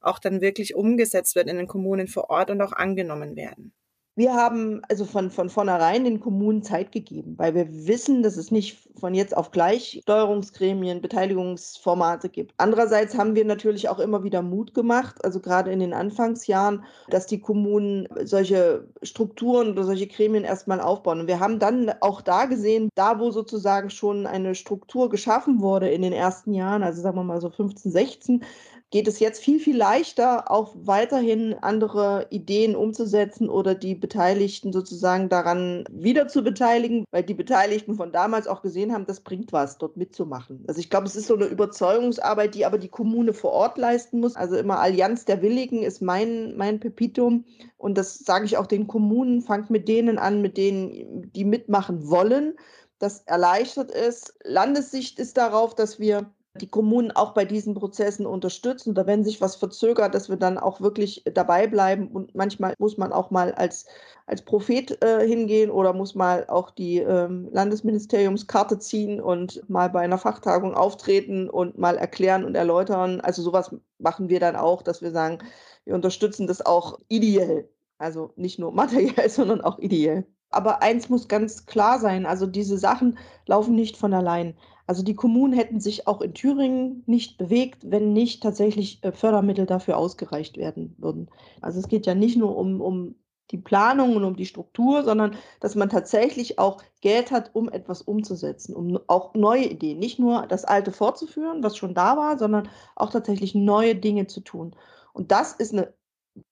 auch dann wirklich umgesetzt wird in den Kommunen vor Ort und auch angenommen werden. Wir haben also von, von vornherein den Kommunen Zeit gegeben, weil wir wissen, dass es nicht von jetzt auf gleich Steuerungsgremien, Beteiligungsformate gibt. Andererseits haben wir natürlich auch immer wieder Mut gemacht, also gerade in den Anfangsjahren, dass die Kommunen solche Strukturen oder solche Gremien erstmal aufbauen. Und wir haben dann auch da gesehen, da wo sozusagen schon eine Struktur geschaffen wurde in den ersten Jahren, also sagen wir mal so 15, 16, geht es jetzt viel, viel leichter, auch weiterhin andere Ideen umzusetzen oder die Beteiligten sozusagen daran wieder zu beteiligen, weil die Beteiligten von damals auch gesehen haben, das bringt was, dort mitzumachen. Also ich glaube, es ist so eine Überzeugungsarbeit, die aber die Kommune vor Ort leisten muss. Also immer Allianz der Willigen ist mein, mein Pepitum. Und das sage ich auch den Kommunen, fangt mit denen an, mit denen, die mitmachen wollen. Das erleichtert es. Landessicht ist darauf, dass wir die Kommunen auch bei diesen Prozessen unterstützen oder wenn sich was verzögert, dass wir dann auch wirklich dabei bleiben und manchmal muss man auch mal als, als Prophet äh, hingehen oder muss mal auch die ähm, Landesministeriumskarte ziehen und mal bei einer Fachtagung auftreten und mal erklären und erläutern. Also sowas machen wir dann auch, dass wir sagen, wir unterstützen das auch ideell. Also nicht nur materiell, <laughs> sondern auch ideell. Aber eins muss ganz klar sein, also diese Sachen laufen nicht von allein. Also die Kommunen hätten sich auch in Thüringen nicht bewegt, wenn nicht tatsächlich äh, Fördermittel dafür ausgereicht werden würden. Also es geht ja nicht nur um, um die Planung und um die Struktur, sondern dass man tatsächlich auch Geld hat, um etwas umzusetzen, um auch neue Ideen, nicht nur das Alte fortzuführen, was schon da war, sondern auch tatsächlich neue Dinge zu tun. Und das ist eine,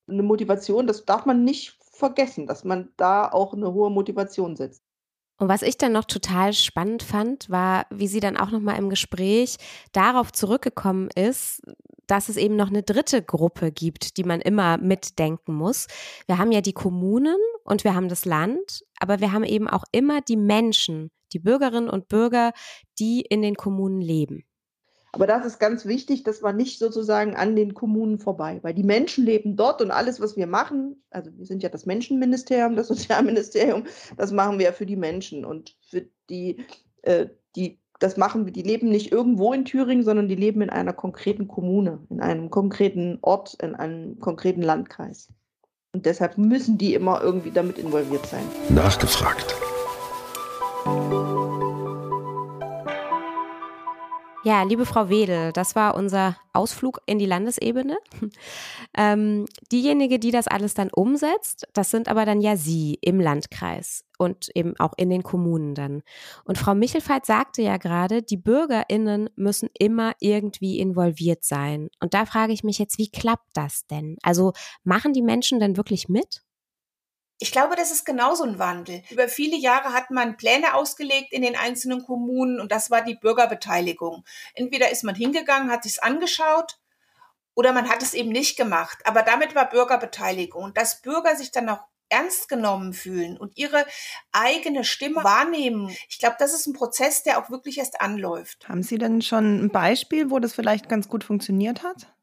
eine Motivation, das darf man nicht vergessen, dass man da auch eine hohe Motivation setzt. Und was ich dann noch total spannend fand, war, wie sie dann auch noch mal im Gespräch darauf zurückgekommen ist, dass es eben noch eine dritte Gruppe gibt, die man immer mitdenken muss. Wir haben ja die Kommunen und wir haben das Land, aber wir haben eben auch immer die Menschen, die Bürgerinnen und Bürger, die in den Kommunen leben. Aber das ist ganz wichtig, dass man nicht sozusagen an den Kommunen vorbei, weil die Menschen leben dort und alles, was wir machen, also wir sind ja das Menschenministerium, das <laughs> Sozialministerium, das machen wir ja für die Menschen und für die, äh, die, das machen wir, die leben nicht irgendwo in Thüringen, sondern die leben in einer konkreten Kommune, in einem konkreten Ort, in einem konkreten Landkreis. Und deshalb müssen die immer irgendwie damit involviert sein. Nachgefragt. Ja, liebe Frau Wedel, das war unser Ausflug in die Landesebene. <laughs> Ähm, diejenige, die das alles dann umsetzt, das sind aber dann ja Sie im Landkreis und eben auch in den Kommunen dann. Und Frau Michelfeit sagte ja gerade, die BürgerInnen müssen immer irgendwie involviert sein. Und da frage ich mich jetzt, wie klappt das denn? Also machen die Menschen denn wirklich mit? Ich glaube, das ist genauso ein Wandel. Über viele Jahre hat man Pläne ausgelegt in den einzelnen Kommunen und das war die Bürgerbeteiligung. Entweder ist man hingegangen, hat sich's angeschaut oder man hat es eben nicht gemacht. Aber damit war Bürgerbeteiligung und dass Bürger sich dann auch ernst genommen fühlen und ihre eigene Stimme wahrnehmen. Ich glaube, das ist ein Prozess, der auch wirklich erst anläuft. Haben Sie denn schon ein Beispiel, wo das vielleicht ganz gut funktioniert hat?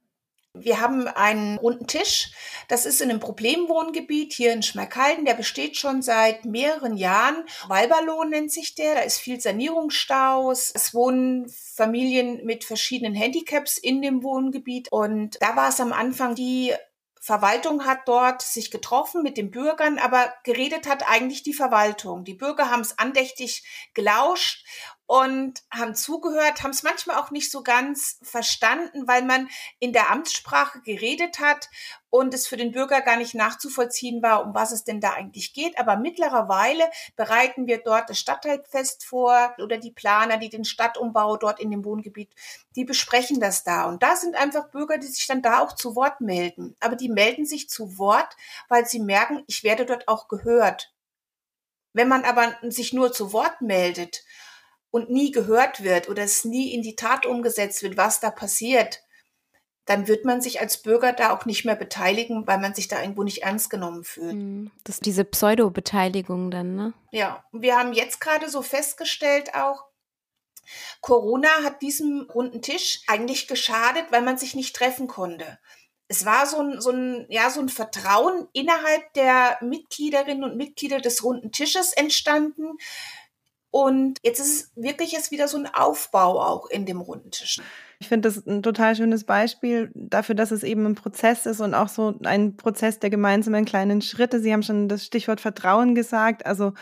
Wir haben einen runden Tisch. Das ist in einem Problemwohngebiet hier in Schmerkalden. Der besteht schon seit mehreren Jahren. Walberlohn nennt sich der. Da ist viel Sanierungsstaus. Es wohnen Familien mit verschiedenen Handicaps in dem Wohngebiet. Und da war es am Anfang die Verwaltung hat dort sich getroffen mit den Bürgern, aber geredet hat eigentlich die Verwaltung. Die Bürger haben es andächtig gelauscht und haben zugehört, haben es manchmal auch nicht so ganz verstanden, weil man in der Amtssprache geredet hat und es für den Bürger gar nicht nachzuvollziehen war, um was es denn da eigentlich geht. Aber mittlerweile bereiten wir dort das Stadtteilfest vor oder die Planer, die den Stadtumbau dort in dem Wohngebiet, die besprechen das da. Und da sind einfach Bürger, die sich dann da auch zu Wort melden. Aber die melden sich zu Wort, weil sie merken, ich werde dort auch gehört. Wenn man aber sich nur zu Wort meldet und nie gehört wird oder es nie in die Tat umgesetzt wird, was da passiert, dann wird man sich als Bürger da auch nicht mehr beteiligen, weil man sich da irgendwo nicht ernst genommen fühlt. Hm, das ist diese Pseudo-Beteiligung dann, ne? Ja, wir haben jetzt gerade so festgestellt auch, Corona hat diesem runden Tisch eigentlich geschadet, weil man sich nicht treffen konnte. Es war so ein, so ein, ja, so ein Vertrauen innerhalb der Mitgliederinnen und Mitglieder des runden Tisches entstanden, und jetzt ist es wirklich jetzt wieder so ein Aufbau auch in dem runden Tisch. Ich finde das ein total schönes Beispiel dafür, dass es eben ein Prozess ist und auch so ein Prozess der gemeinsamen kleinen Schritte. Sie haben schon das Stichwort Vertrauen gesagt. Also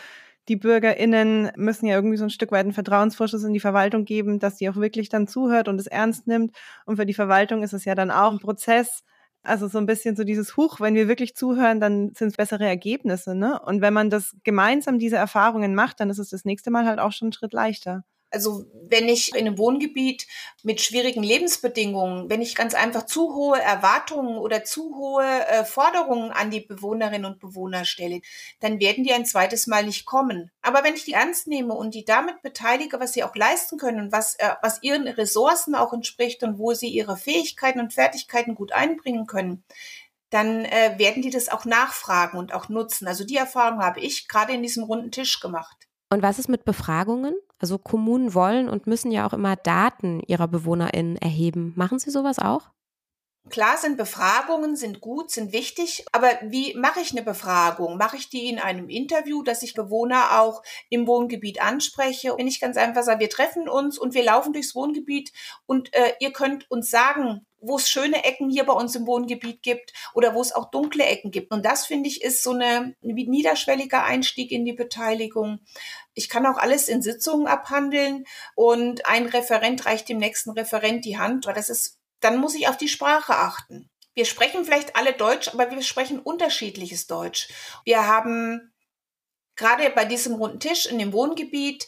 die BürgerInnen müssen ja irgendwie so ein Stück weit einen Vertrauensvorschuss in die Verwaltung geben, dass sie auch wirklich dann zuhört und es ernst nimmt. Und für die Verwaltung ist es ja dann auch ein Prozess, also so ein bisschen so dieses Huch, wenn wir wirklich zuhören, dann sind es bessere Ergebnisse. Ne? Und wenn man das gemeinsam diese Erfahrungen macht, dann ist es das nächste Mal halt auch schon einen Schritt leichter. Also wenn ich in einem Wohngebiet mit schwierigen Lebensbedingungen, wenn ich ganz einfach zu hohe Erwartungen oder zu hohe äh, Forderungen an die Bewohnerinnen und Bewohner stelle, dann werden die ein zweites Mal nicht kommen. Aber wenn ich die ernst nehme und die damit beteilige, was sie auch leisten können was, äh, was ihren Ressourcen auch entspricht und wo sie ihre Fähigkeiten und Fertigkeiten gut einbringen können, dann äh, werden die das auch nachfragen und auch nutzen. Also die Erfahrung habe ich gerade in diesem runden Tisch gemacht. Und was ist mit Befragungen? Also Kommunen wollen und müssen ja auch immer Daten ihrer BewohnerInnen erheben. Machen Sie sowas auch? Klar sind Befragungen, sind gut, sind wichtig, aber wie mache ich eine Befragung? Mache ich die in einem Interview, dass ich Bewohner auch im Wohngebiet anspreche? Wenn ich ganz einfach sage, wir treffen uns und wir laufen durchs Wohngebiet und äh, ihr könnt uns sagen, wo es schöne Ecken hier bei uns im Wohngebiet gibt oder wo es auch dunkle Ecken gibt. Und das finde ich ist so eine niederschwelliger Einstieg in die Beteiligung. Ich kann auch alles in Sitzungen abhandeln und ein Referent reicht dem nächsten Referent die Hand, weil das ist dann muss ich auf die Sprache achten. Wir sprechen vielleicht alle Deutsch, aber wir sprechen unterschiedliches Deutsch. Wir haben gerade bei diesem runden Tisch in dem Wohngebiet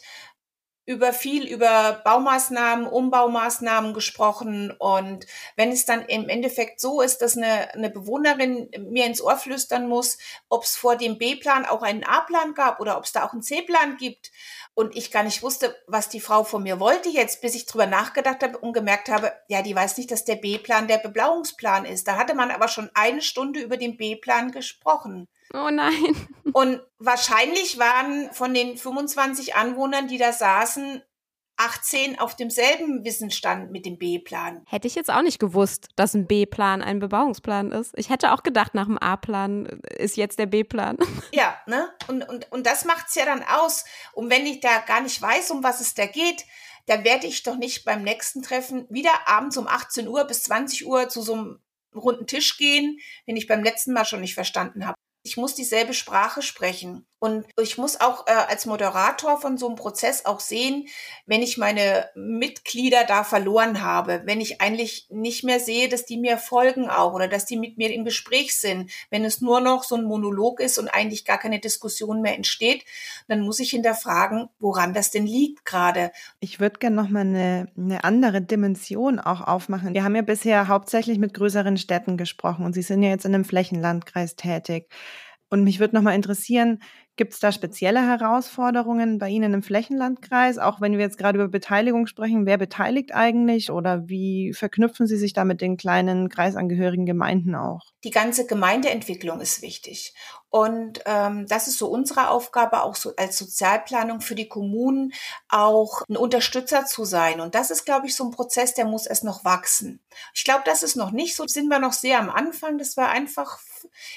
über viel über Baumaßnahmen, Umbaumaßnahmen gesprochen. Und wenn es dann im Endeffekt so ist, dass eine, eine Bewohnerin mir ins Ohr flüstern muss, ob es vor dem B-Plan auch einen A-Plan gab oder ob es da auch einen C-Plan gibt und ich gar nicht wusste, was die Frau von mir wollte jetzt, bis ich drüber nachgedacht habe und gemerkt habe, ja, die weiß nicht, dass der B-Plan der Beblauungsplan ist. Da hatte man aber schon eine Stunde über den B-Plan gesprochen. Oh nein. <laughs> Und wahrscheinlich waren von den 25 Anwohnern, die da saßen, 18 auf demselben Wissensstand mit dem B-Plan. Hätte ich jetzt auch nicht gewusst, dass ein B-Plan ein Bebauungsplan ist. Ich hätte auch gedacht, nach dem A-Plan ist jetzt der B-Plan. <laughs> Ja, ne? Und, und, und das macht's ja dann aus. Und wenn ich da gar nicht weiß, um was es da geht, dann werde ich doch nicht beim nächsten Treffen wieder abends um 18 Uhr bis 20 Uhr zu so einem runden Tisch gehen, den ich beim letzten Mal schon nicht verstanden habe. Ich muss dieselbe Sprache sprechen. Und ich muss auch äh, als Moderator von so einem Prozess auch sehen, wenn ich meine Mitglieder da verloren habe, wenn ich eigentlich nicht mehr sehe, dass die mir folgen auch oder dass die mit mir im Gespräch sind. Wenn es nur noch so ein Monolog ist und eigentlich gar keine Diskussion mehr entsteht, dann muss ich hinterfragen, woran das denn liegt gerade. Ich würde gerne noch mal eine, eine andere Dimension auch aufmachen. Wir haben ja bisher hauptsächlich mit größeren Städten gesprochen und Sie sind ja jetzt in einem Flächenlandkreis tätig. Und mich würde noch mal interessieren, Gibt es da spezielle Herausforderungen bei Ihnen im Flächenlandkreis? Auch wenn wir jetzt gerade über Beteiligung sprechen, wer beteiligt eigentlich oder wie verknüpfen Sie sich da mit den kleinen kreisangehörigen Gemeinden auch? Die ganze Gemeindeentwicklung ist wichtig. Und ähm, das ist so unsere Aufgabe, auch so als Sozialplanung für die Kommunen auch ein Unterstützer zu sein. Und das ist, glaube ich, so ein Prozess, der muss erst noch wachsen. Ich glaube, das ist noch nicht so. Sind wir noch sehr am Anfang, dass wir einfach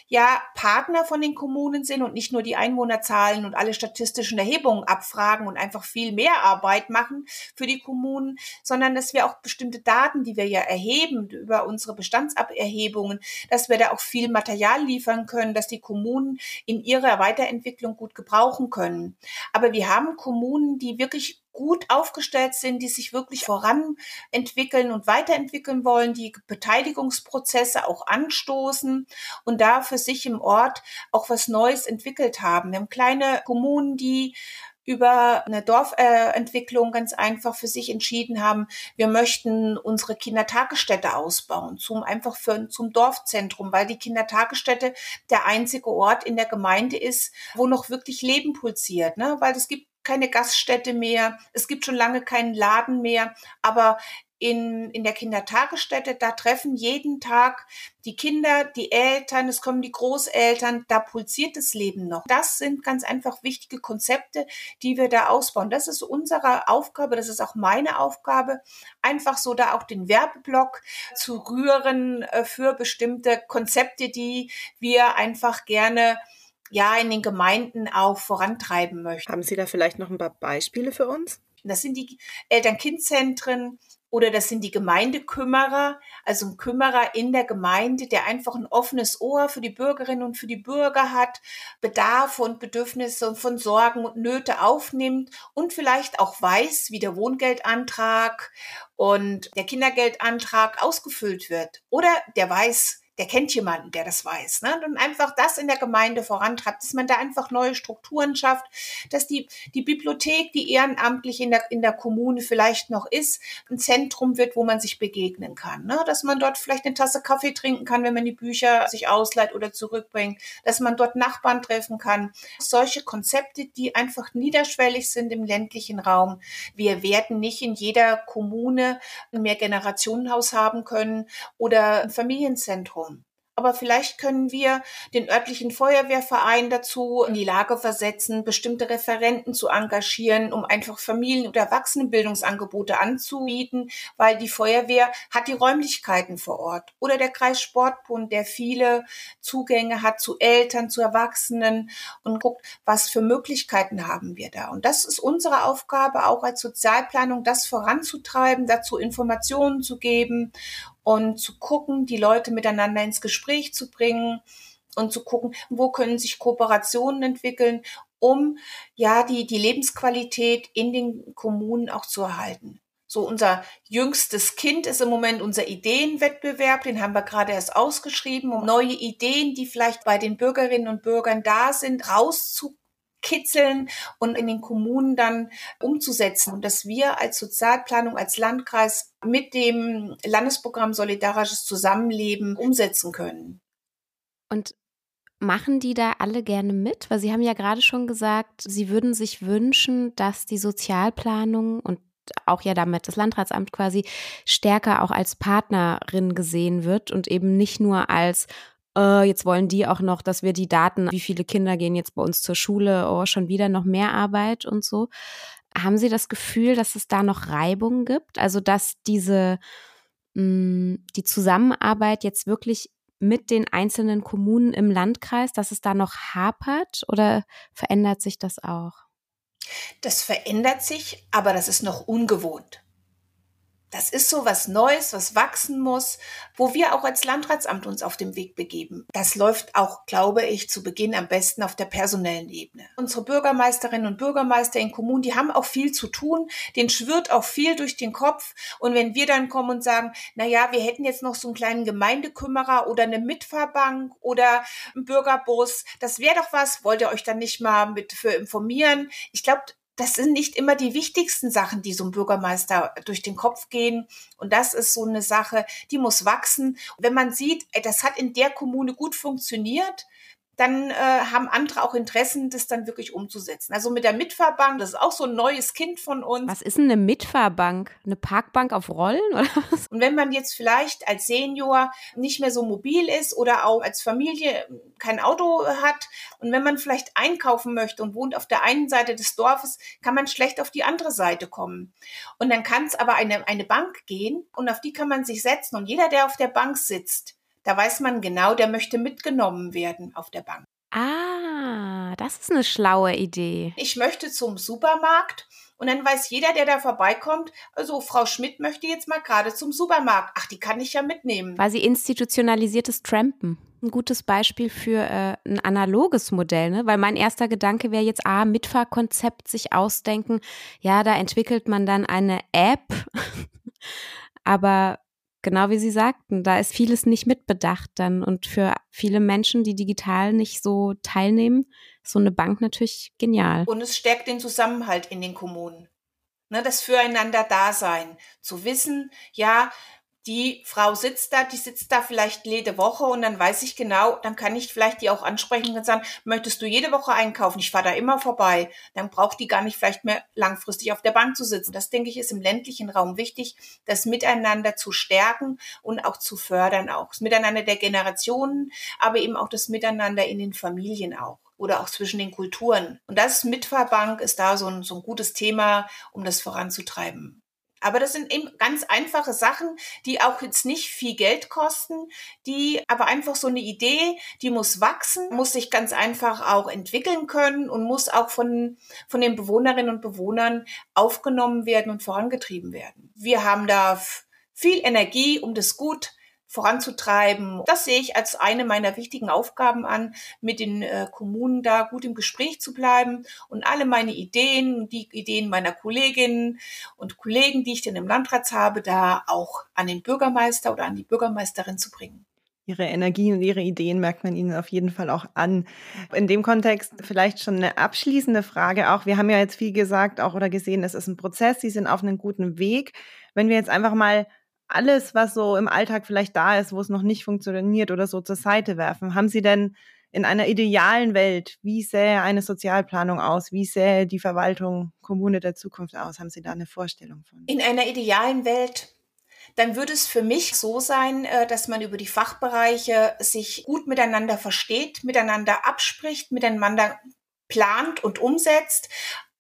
ja Partner von den Kommunen sind und nicht nur die Einwohnerzahlen und alle statistischen Erhebungen abfragen und einfach viel mehr Arbeit machen für die Kommunen, sondern dass wir auch bestimmte Daten, die wir ja erheben über unsere Bestandserhebungen, dass wir da auch viel Material liefern können, dass die Kommunen in ihrer Weiterentwicklung gut gebrauchen können. Aber wir haben Kommunen, die wirklich gut aufgestellt sind, die sich wirklich voranentwickeln und weiterentwickeln wollen, die Beteiligungsprozesse auch anstoßen und da für sich im Ort auch was Neues entwickelt haben. Wir haben kleine Kommunen, die über eine Dorfentwicklung ganz einfach für sich entschieden haben, wir möchten unsere Kindertagesstätte ausbauen, zum einfach für, zum Dorfzentrum, weil die Kindertagesstätte der einzige Ort in der Gemeinde ist, wo noch wirklich Leben pulsiert, ne? weil es gibt keine Gaststätte mehr, es gibt schon lange keinen Laden mehr, aber in, in der Kindertagesstätte, da treffen jeden Tag die Kinder, die Eltern, es kommen die Großeltern, da pulsiert das Leben noch. Das sind ganz einfach wichtige Konzepte, die wir da ausbauen. Das ist unsere Aufgabe, das ist auch meine Aufgabe, einfach so da auch den Werbeblock zu rühren äh, für bestimmte Konzepte, die wir einfach gerne ja in den Gemeinden auch vorantreiben möchten. Haben Sie da vielleicht noch ein paar Beispiele für uns? Das sind die Eltern-Kind-Zentren oder das sind die Gemeindekümmerer, also ein Kümmerer in der Gemeinde, der einfach ein offenes Ohr für die Bürgerinnen und für die Bürger hat, Bedarfe und Bedürfnisse von Sorgen und Nöte aufnimmt und vielleicht auch weiß, wie der Wohngeldantrag und der Kindergeldantrag ausgefüllt wird. Oder der weiß, der kennt jemanden, der das weiß. Ne? Und einfach das in der Gemeinde vorantreibt, dass man da einfach neue Strukturen schafft, dass die, die Bibliothek, die ehrenamtlich in der, in der Kommune vielleicht noch ist, ein Zentrum wird, wo man sich begegnen kann. Ne? Dass man dort vielleicht eine Tasse Kaffee trinken kann, wenn man die Bücher sich ausleiht oder zurückbringt, dass man dort Nachbarn treffen kann. Solche Konzepte, die einfach niederschwellig sind im ländlichen Raum. Wir werden nicht in jeder Kommune ein Mehrgenerationenhaus haben können oder ein Familienzentrum. Aber vielleicht können wir den örtlichen Feuerwehrverein dazu in die Lage versetzen, bestimmte Referenten zu engagieren, um einfach Familien- und Erwachsenenbildungsangebote anzubieten, weil die Feuerwehr hat die Räumlichkeiten vor Ort. Oder der Kreissportbund, der viele Zugänge hat zu Eltern, zu Erwachsenen und guckt, was für Möglichkeiten haben wir da. Und das ist unsere Aufgabe, auch als Sozialplanung, das voranzutreiben, dazu Informationen zu geben und zu gucken, die Leute miteinander ins Gespräch zu bringen und zu gucken, wo können sich Kooperationen entwickeln, um ja die, die Lebensqualität in den Kommunen auch zu erhalten. So unser jüngstes Kind ist im Moment unser Ideenwettbewerb, den haben wir gerade erst ausgeschrieben, um neue Ideen, die vielleicht bei den Bürgerinnen und Bürgern da sind, rauszu kitzeln und in den Kommunen dann umzusetzen. Und dass wir als Sozialplanung, als Landkreis mit dem Landesprogramm Solidarisches Zusammenleben umsetzen können. Und machen die da alle gerne mit? Weil Sie haben ja gerade schon gesagt, Sie würden sich wünschen, dass die Sozialplanung und auch ja damit das Landratsamt quasi stärker auch als Partnerin gesehen wird und eben nicht nur als äh, jetzt wollen die auch noch, dass wir die Daten, wie viele Kinder gehen jetzt bei uns zur Schule, oh, schon wieder noch mehr Arbeit und so. Haben Sie das Gefühl, dass es da noch Reibung gibt? Also, dass diese, mh, mm, die Zusammenarbeit jetzt wirklich mit den einzelnen Kommunen im Landkreis, dass es da noch hapert oder verändert sich das auch? Das verändert sich, aber das ist noch ungewohnt. Das ist so was Neues, was wachsen muss, wo wir auch als Landratsamt uns auf dem Weg begeben. Das läuft auch, glaube ich, zu Beginn am besten auf der personellen Ebene. Unsere Bürgermeisterinnen und Bürgermeister in Kommunen, die haben auch viel zu tun, denen schwirrt auch viel durch den Kopf. Und wenn wir dann kommen und sagen, na ja, wir hätten jetzt noch so einen kleinen Gemeindekümmerer oder eine Mitfahrbank oder einen Bürgerbus, das wäre doch was, wollt ihr euch dann nicht mal mit für informieren? Ich glaube, das sind nicht immer die wichtigsten Sachen, die so einem Bürgermeister durch den Kopf gehen. Und das ist so eine Sache, die muss wachsen. Wenn man sieht, das hat in der Kommune gut funktioniert, dann äh, haben andere auch Interessen, das dann wirklich umzusetzen. Also mit der Mitfahrbank, das ist auch so ein neues Kind von uns. Was ist denn eine Mitfahrbank? Eine Parkbank auf Rollen oder <laughs> was? Und wenn man jetzt vielleicht als Senior nicht mehr so mobil ist oder auch als Familie kein Auto hat und wenn man vielleicht einkaufen möchte und wohnt auf der einen Seite des Dorfes, kann man schlecht auf die andere Seite kommen. Und dann kann es aber eine, eine Bank gehen und auf die kann man sich setzen und jeder, der auf der Bank sitzt, da weiß man genau, der möchte mitgenommen werden auf der Bank. Ah, das ist eine schlaue Idee. Ich möchte zum Supermarkt und dann weiß jeder, der da vorbeikommt, also Frau Schmidt möchte jetzt mal gerade zum Supermarkt. Ach, die kann ich ja mitnehmen. Quasi institutionalisiertes Trampen. Ein gutes Beispiel für äh, ein analoges Modell, ne? Weil mein erster Gedanke wäre jetzt, ah, Mitfahrkonzept sich ausdenken. Ja, da entwickelt man dann eine App. <laughs> Aber genau wie Sie sagten, da ist vieles nicht mitbedacht dann. Und für viele Menschen, die digital nicht so teilnehmen, ist so eine Bank natürlich genial. Und es stärkt den Zusammenhalt in den Kommunen. Ne, das Füreinander-Dasein. Zu wissen, ja, die Frau sitzt da, die sitzt da vielleicht jede Woche und dann weiß ich genau, dann kann ich vielleicht die auch ansprechen und sagen, möchtest du jede Woche einkaufen? Ich fahre da immer vorbei. Dann braucht die gar nicht vielleicht mehr langfristig auf der Bank zu sitzen. Das denke ich ist im ländlichen Raum wichtig, das Miteinander zu stärken und auch zu fördern auch. Das Miteinander der Generationen, aber eben auch das Miteinander in den Familien auch oder auch zwischen den Kulturen. Und das Mitfahrbank ist da so ein, so ein gutes Thema, um das voranzutreiben. Aber das sind eben ganz einfache Sachen, die auch jetzt nicht viel Geld kosten, die aber einfach so eine Idee, die muss wachsen, muss sich ganz einfach auch entwickeln können und muss auch von, von den Bewohnerinnen und Bewohnern aufgenommen werden und vorangetrieben werden. Wir haben da viel Energie, um das gut voranzutreiben. Das sehe ich als eine meiner wichtigen Aufgaben an, mit den äh, Kommunen da gut im Gespräch zu bleiben und alle meine Ideen, die Ideen meiner Kolleginnen und Kollegen, die ich denn im Landrat habe, da auch an den Bürgermeister oder an die Bürgermeisterin zu bringen. Ihre Energie und Ihre Ideen merkt man Ihnen auf jeden Fall auch an. In dem Kontext vielleicht schon eine abschließende Frage auch. Wir haben ja jetzt viel gesagt auch oder gesehen, es ist ein Prozess, Sie sind auf einem guten Weg. Wenn wir jetzt einfach mal alles, was so im Alltag vielleicht da ist, wo es noch nicht funktioniert oder so zur Seite werfen. Haben Sie denn in einer idealen Welt, wie sähe eine Sozialplanung aus? Wie sähe die Verwaltung Kommune der Zukunft aus? Haben Sie da eine Vorstellung von? In einer idealen Welt dann würde es für mich so sein, äh, dass man über die Fachbereiche sich gut miteinander versteht, miteinander abspricht, miteinander plant und umsetzt,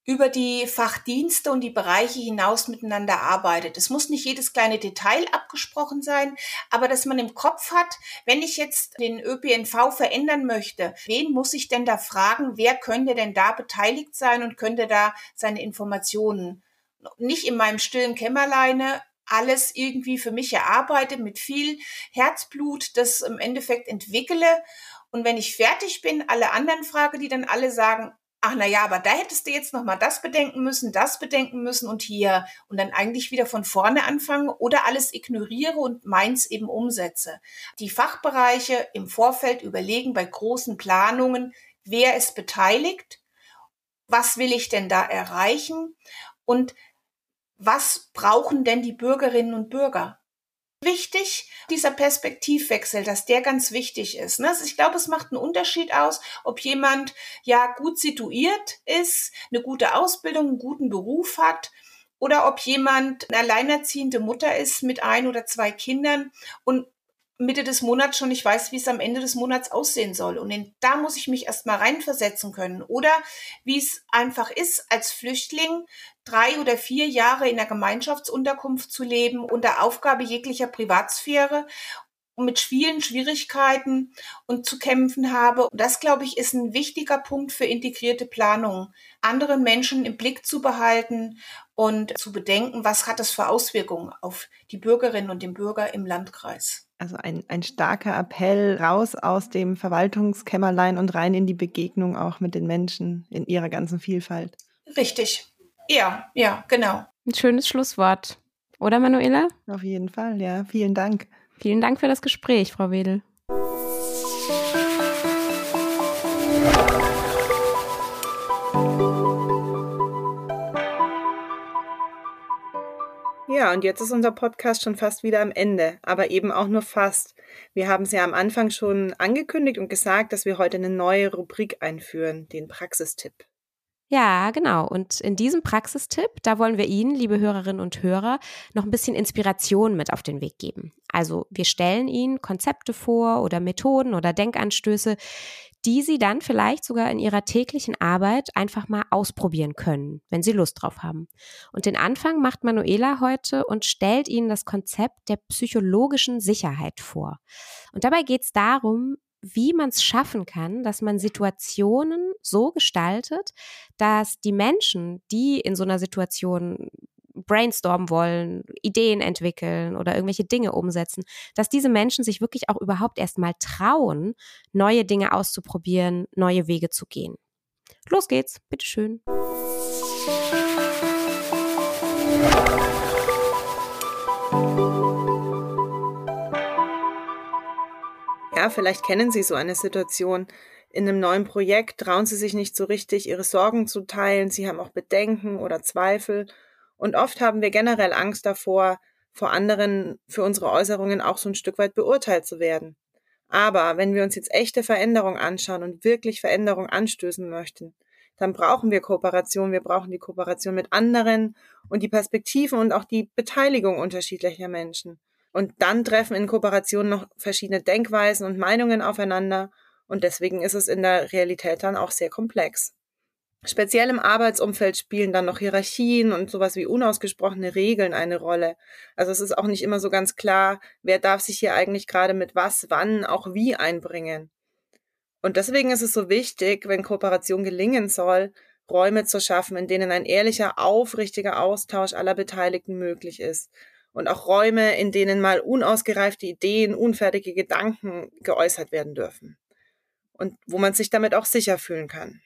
über die Fachdienste und die Bereiche hinaus miteinander arbeitet. Es muss nicht jedes kleine Detail abgesprochen sein, aber dass man im Kopf hat, wenn ich jetzt den ÖPNV verändern möchte, wen muss ich denn da fragen, wer könnte denn da beteiligt sein und könnte da seine Informationen nicht in meinem stillen Kämmerleine alles irgendwie für mich erarbeite, mit viel Herzblut das im Endeffekt entwickle. Und wenn ich fertig bin, alle anderen frage, die dann alle sagen, ach na ja, aber da hättest du jetzt noch mal das bedenken müssen, das bedenken müssen und hier und dann eigentlich wieder von vorne anfangen oder alles ignoriere und meins eben umsetze. Die Fachbereiche im Vorfeld überlegen bei großen Planungen, wer ist beteiligt, was will ich denn da erreichen und was brauchen denn die Bürgerinnen und Bürger? Wichtig, dieser Perspektivwechsel, dass der ganz wichtig ist. Ne? Also ich glaube, es macht einen Unterschied aus, ob jemand ja gut situiert ist, eine gute Ausbildung, einen guten Beruf hat oder ob jemand eine alleinerziehende Mutter ist mit ein oder zwei Kindern und Mitte des Monats schon nicht weiß, wie es am Ende des Monats aussehen soll. Und in, da muss ich mich erstmal reinversetzen können. Oder wie es einfach ist, als Flüchtling drei oder vier Jahre in einer Gemeinschaftsunterkunft zu leben, unter Aufgabe jeglicher Privatsphäre und mit vielen Schwierigkeiten und zu kämpfen habe. Und das, glaube ich, ist ein wichtiger Punkt für integrierte Planung, andere Menschen im Blick zu behalten und zu bedenken, was hat es für Auswirkungen auf die Bürgerinnen und den Bürger im Landkreis. Also ein, ein starker Appell raus aus dem Verwaltungskämmerlein und rein in die Begegnung auch mit den Menschen in ihrer ganzen Vielfalt. Richtig. Ja, ja, genau. Ein schönes Schlusswort. Oder Manuela? Auf jeden Fall, ja. Vielen Dank. Vielen Dank für das Gespräch, Frau Wedel. Ja, und jetzt ist unser Podcast schon fast wieder am Ende, aber eben auch nur fast. Wir haben es ja am Anfang schon angekündigt und gesagt, dass wir heute eine neue Rubrik einführen, den Praxistipp. Ja, genau. Und in diesem Praxistipp, da wollen wir Ihnen, liebe Hörerinnen und Hörer, noch ein bisschen Inspiration mit auf den Weg geben. Also wir stellen Ihnen Konzepte vor oder Methoden oder Denkanstöße, die Sie dann vielleicht sogar in Ihrer täglichen Arbeit einfach mal ausprobieren können, wenn Sie Lust drauf haben. Und den Anfang macht Manuela heute und stellt Ihnen das Konzept der psychologischen Sicherheit vor. Und dabei geht es darum, wie man es schaffen kann, dass man Situationen so gestaltet, dass die Menschen, die in so einer Situation brainstormen wollen, Ideen entwickeln oder irgendwelche Dinge umsetzen, dass diese Menschen sich wirklich auch überhaupt erst mal trauen, neue Dinge auszuprobieren, neue Wege zu gehen. Los geht's, bitteschön. Ja, vielleicht kennen Sie so eine Situation. In einem neuen Projekt trauen Sie sich nicht so richtig, Ihre Sorgen zu teilen. Sie haben auch Bedenken oder Zweifel und oft haben wir generell Angst davor, vor anderen für unsere Äußerungen auch so ein Stück weit beurteilt zu werden. Aber wenn wir uns jetzt echte Veränderung anschauen und wirklich Veränderung anstößen möchten, dann brauchen wir Kooperation, wir brauchen die Kooperation mit anderen und die Perspektiven und auch die Beteiligung unterschiedlicher Menschen. Und dann treffen in Kooperation noch verschiedene Denkweisen und Meinungen aufeinander und deswegen ist es in der Realität dann auch sehr komplex. Speziell im Arbeitsumfeld spielen dann noch Hierarchien und sowas wie unausgesprochene Regeln eine Rolle. Also es ist auch nicht immer so ganz klar, wer darf sich hier eigentlich gerade mit was, wann, auch wie einbringen. Und deswegen ist es so wichtig, wenn Kooperation gelingen soll, Räume zu schaffen, in denen ein ehrlicher, aufrichtiger Austausch aller Beteiligten möglich ist. Und auch Räume, in denen mal unausgereifte Ideen, unfertige Gedanken geäußert werden dürfen. Und wo man sich damit auch sicher fühlen kann.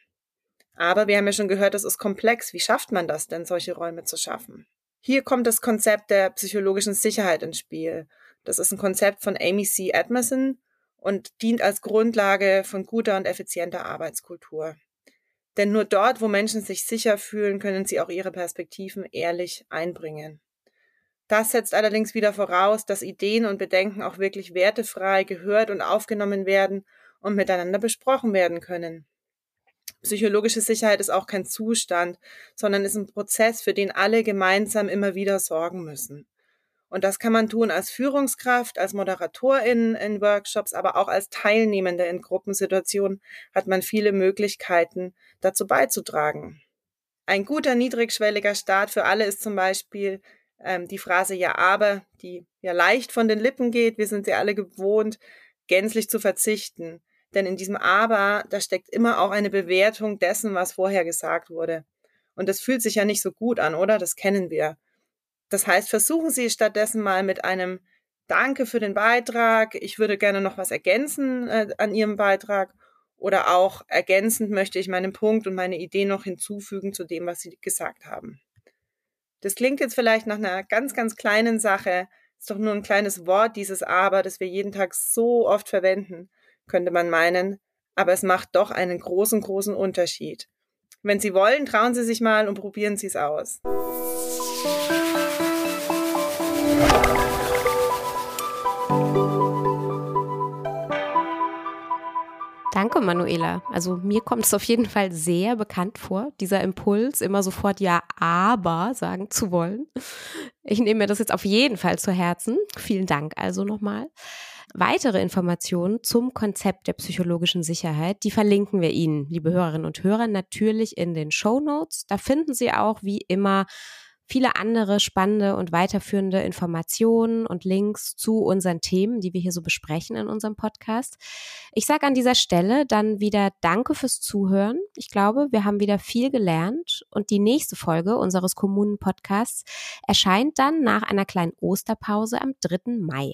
Aber wir haben ja schon gehört, das ist komplex. Wie schafft man das denn, solche Räume zu schaffen? Hier kommt das Konzept der psychologischen Sicherheit ins Spiel. Das ist ein Konzept von Amy C. Edmondson und dient als Grundlage von guter und effizienter Arbeitskultur. Denn nur dort, wo Menschen sich sicher fühlen, können sie auch ihre Perspektiven ehrlich einbringen. Das setzt allerdings wieder voraus, dass Ideen und Bedenken auch wirklich wertefrei gehört und aufgenommen werden und miteinander besprochen werden können. Psychologische Sicherheit ist auch kein Zustand, sondern ist ein Prozess, für den alle gemeinsam immer wieder sorgen müssen. Und das kann man tun als Führungskraft, als Moderatorin in Workshops, aber auch als Teilnehmende in Gruppensituationen hat man viele Möglichkeiten, dazu beizutragen. Ein guter niedrigschwelliger Start für alle ist zum Beispiel ähm, die Phrase Ja, aber, die ja leicht von den Lippen geht. Wir sind sie alle gewohnt, gänzlich zu verzichten. Denn in diesem Aber, da steckt immer auch eine Bewertung dessen, was vorher gesagt wurde. Und das fühlt sich ja nicht so gut an, oder? Das kennen wir. Das heißt, versuchen Sie stattdessen mal mit einem Danke für den Beitrag. Ich würde gerne noch was ergänzen äh, an Ihrem Beitrag. Oder auch ergänzend möchte ich meinen Punkt und meine Idee noch hinzufügen zu dem, was Sie gesagt haben. Das klingt jetzt vielleicht nach einer ganz, ganz kleinen Sache. Ist doch nur ein kleines Wort, dieses Aber, das wir jeden Tag so oft verwenden, könnte man meinen. Aber es macht doch einen großen, großen Unterschied. Wenn Sie wollen, trauen Sie sich mal und probieren Sie es aus. Danke, Manuela. Also mir kommt es auf jeden Fall sehr bekannt vor, dieser Impuls, immer sofort ja, aber sagen zu wollen. Ich nehme mir das jetzt auf jeden Fall zu Herzen. Vielen Dank also nochmal. Weitere Informationen zum Konzept der psychologischen Sicherheit, die verlinken wir Ihnen, liebe Hörerinnen und Hörer, natürlich in den Show Notes. Da finden Sie auch wie immer viele andere spannende und weiterführende Informationen und Links zu unseren Themen, die wir hier so besprechen in unserem Podcast. Ich sage an dieser Stelle dann wieder Danke fürs Zuhören. Ich glaube, wir haben wieder viel gelernt und die nächste Folge unseres Kommunen-Podcasts erscheint dann nach einer kleinen Osterpause am 3. Mai.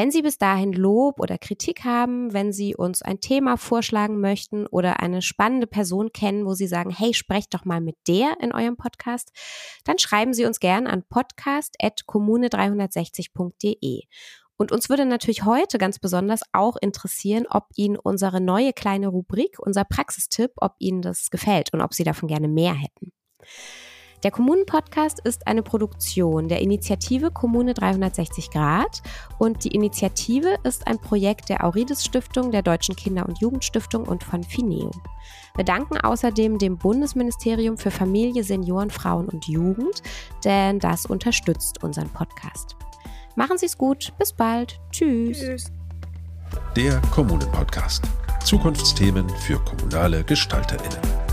Wenn Sie bis dahin Lob oder Kritik haben, wenn Sie uns ein Thema vorschlagen möchten oder eine spannende Person kennen, wo Sie sagen, hey, sprecht doch mal mit der in eurem Podcast, dann schreiben Sie uns gern an podcast.kommune360.de. Und uns würde natürlich heute ganz besonders auch interessieren, ob Ihnen unsere neue kleine Rubrik, unser Praxistipp, ob Ihnen das gefällt und ob Sie davon gerne mehr hätten. Der Kommunen-Podcast ist eine Produktion der Initiative Kommune 360 Grad und die Initiative ist ein Projekt der Aurides Stiftung, der Deutschen Kinder- und Jugendstiftung und von Fineo. Wir danken außerdem dem Bundesministerium für Familie, Senioren, Frauen und Jugend, denn das unterstützt unseren Podcast. Machen Sie es gut, bis bald. Tschüss. Tschüss. Der Kommunen-Podcast. Zukunftsthemen für kommunale GestalterInnen.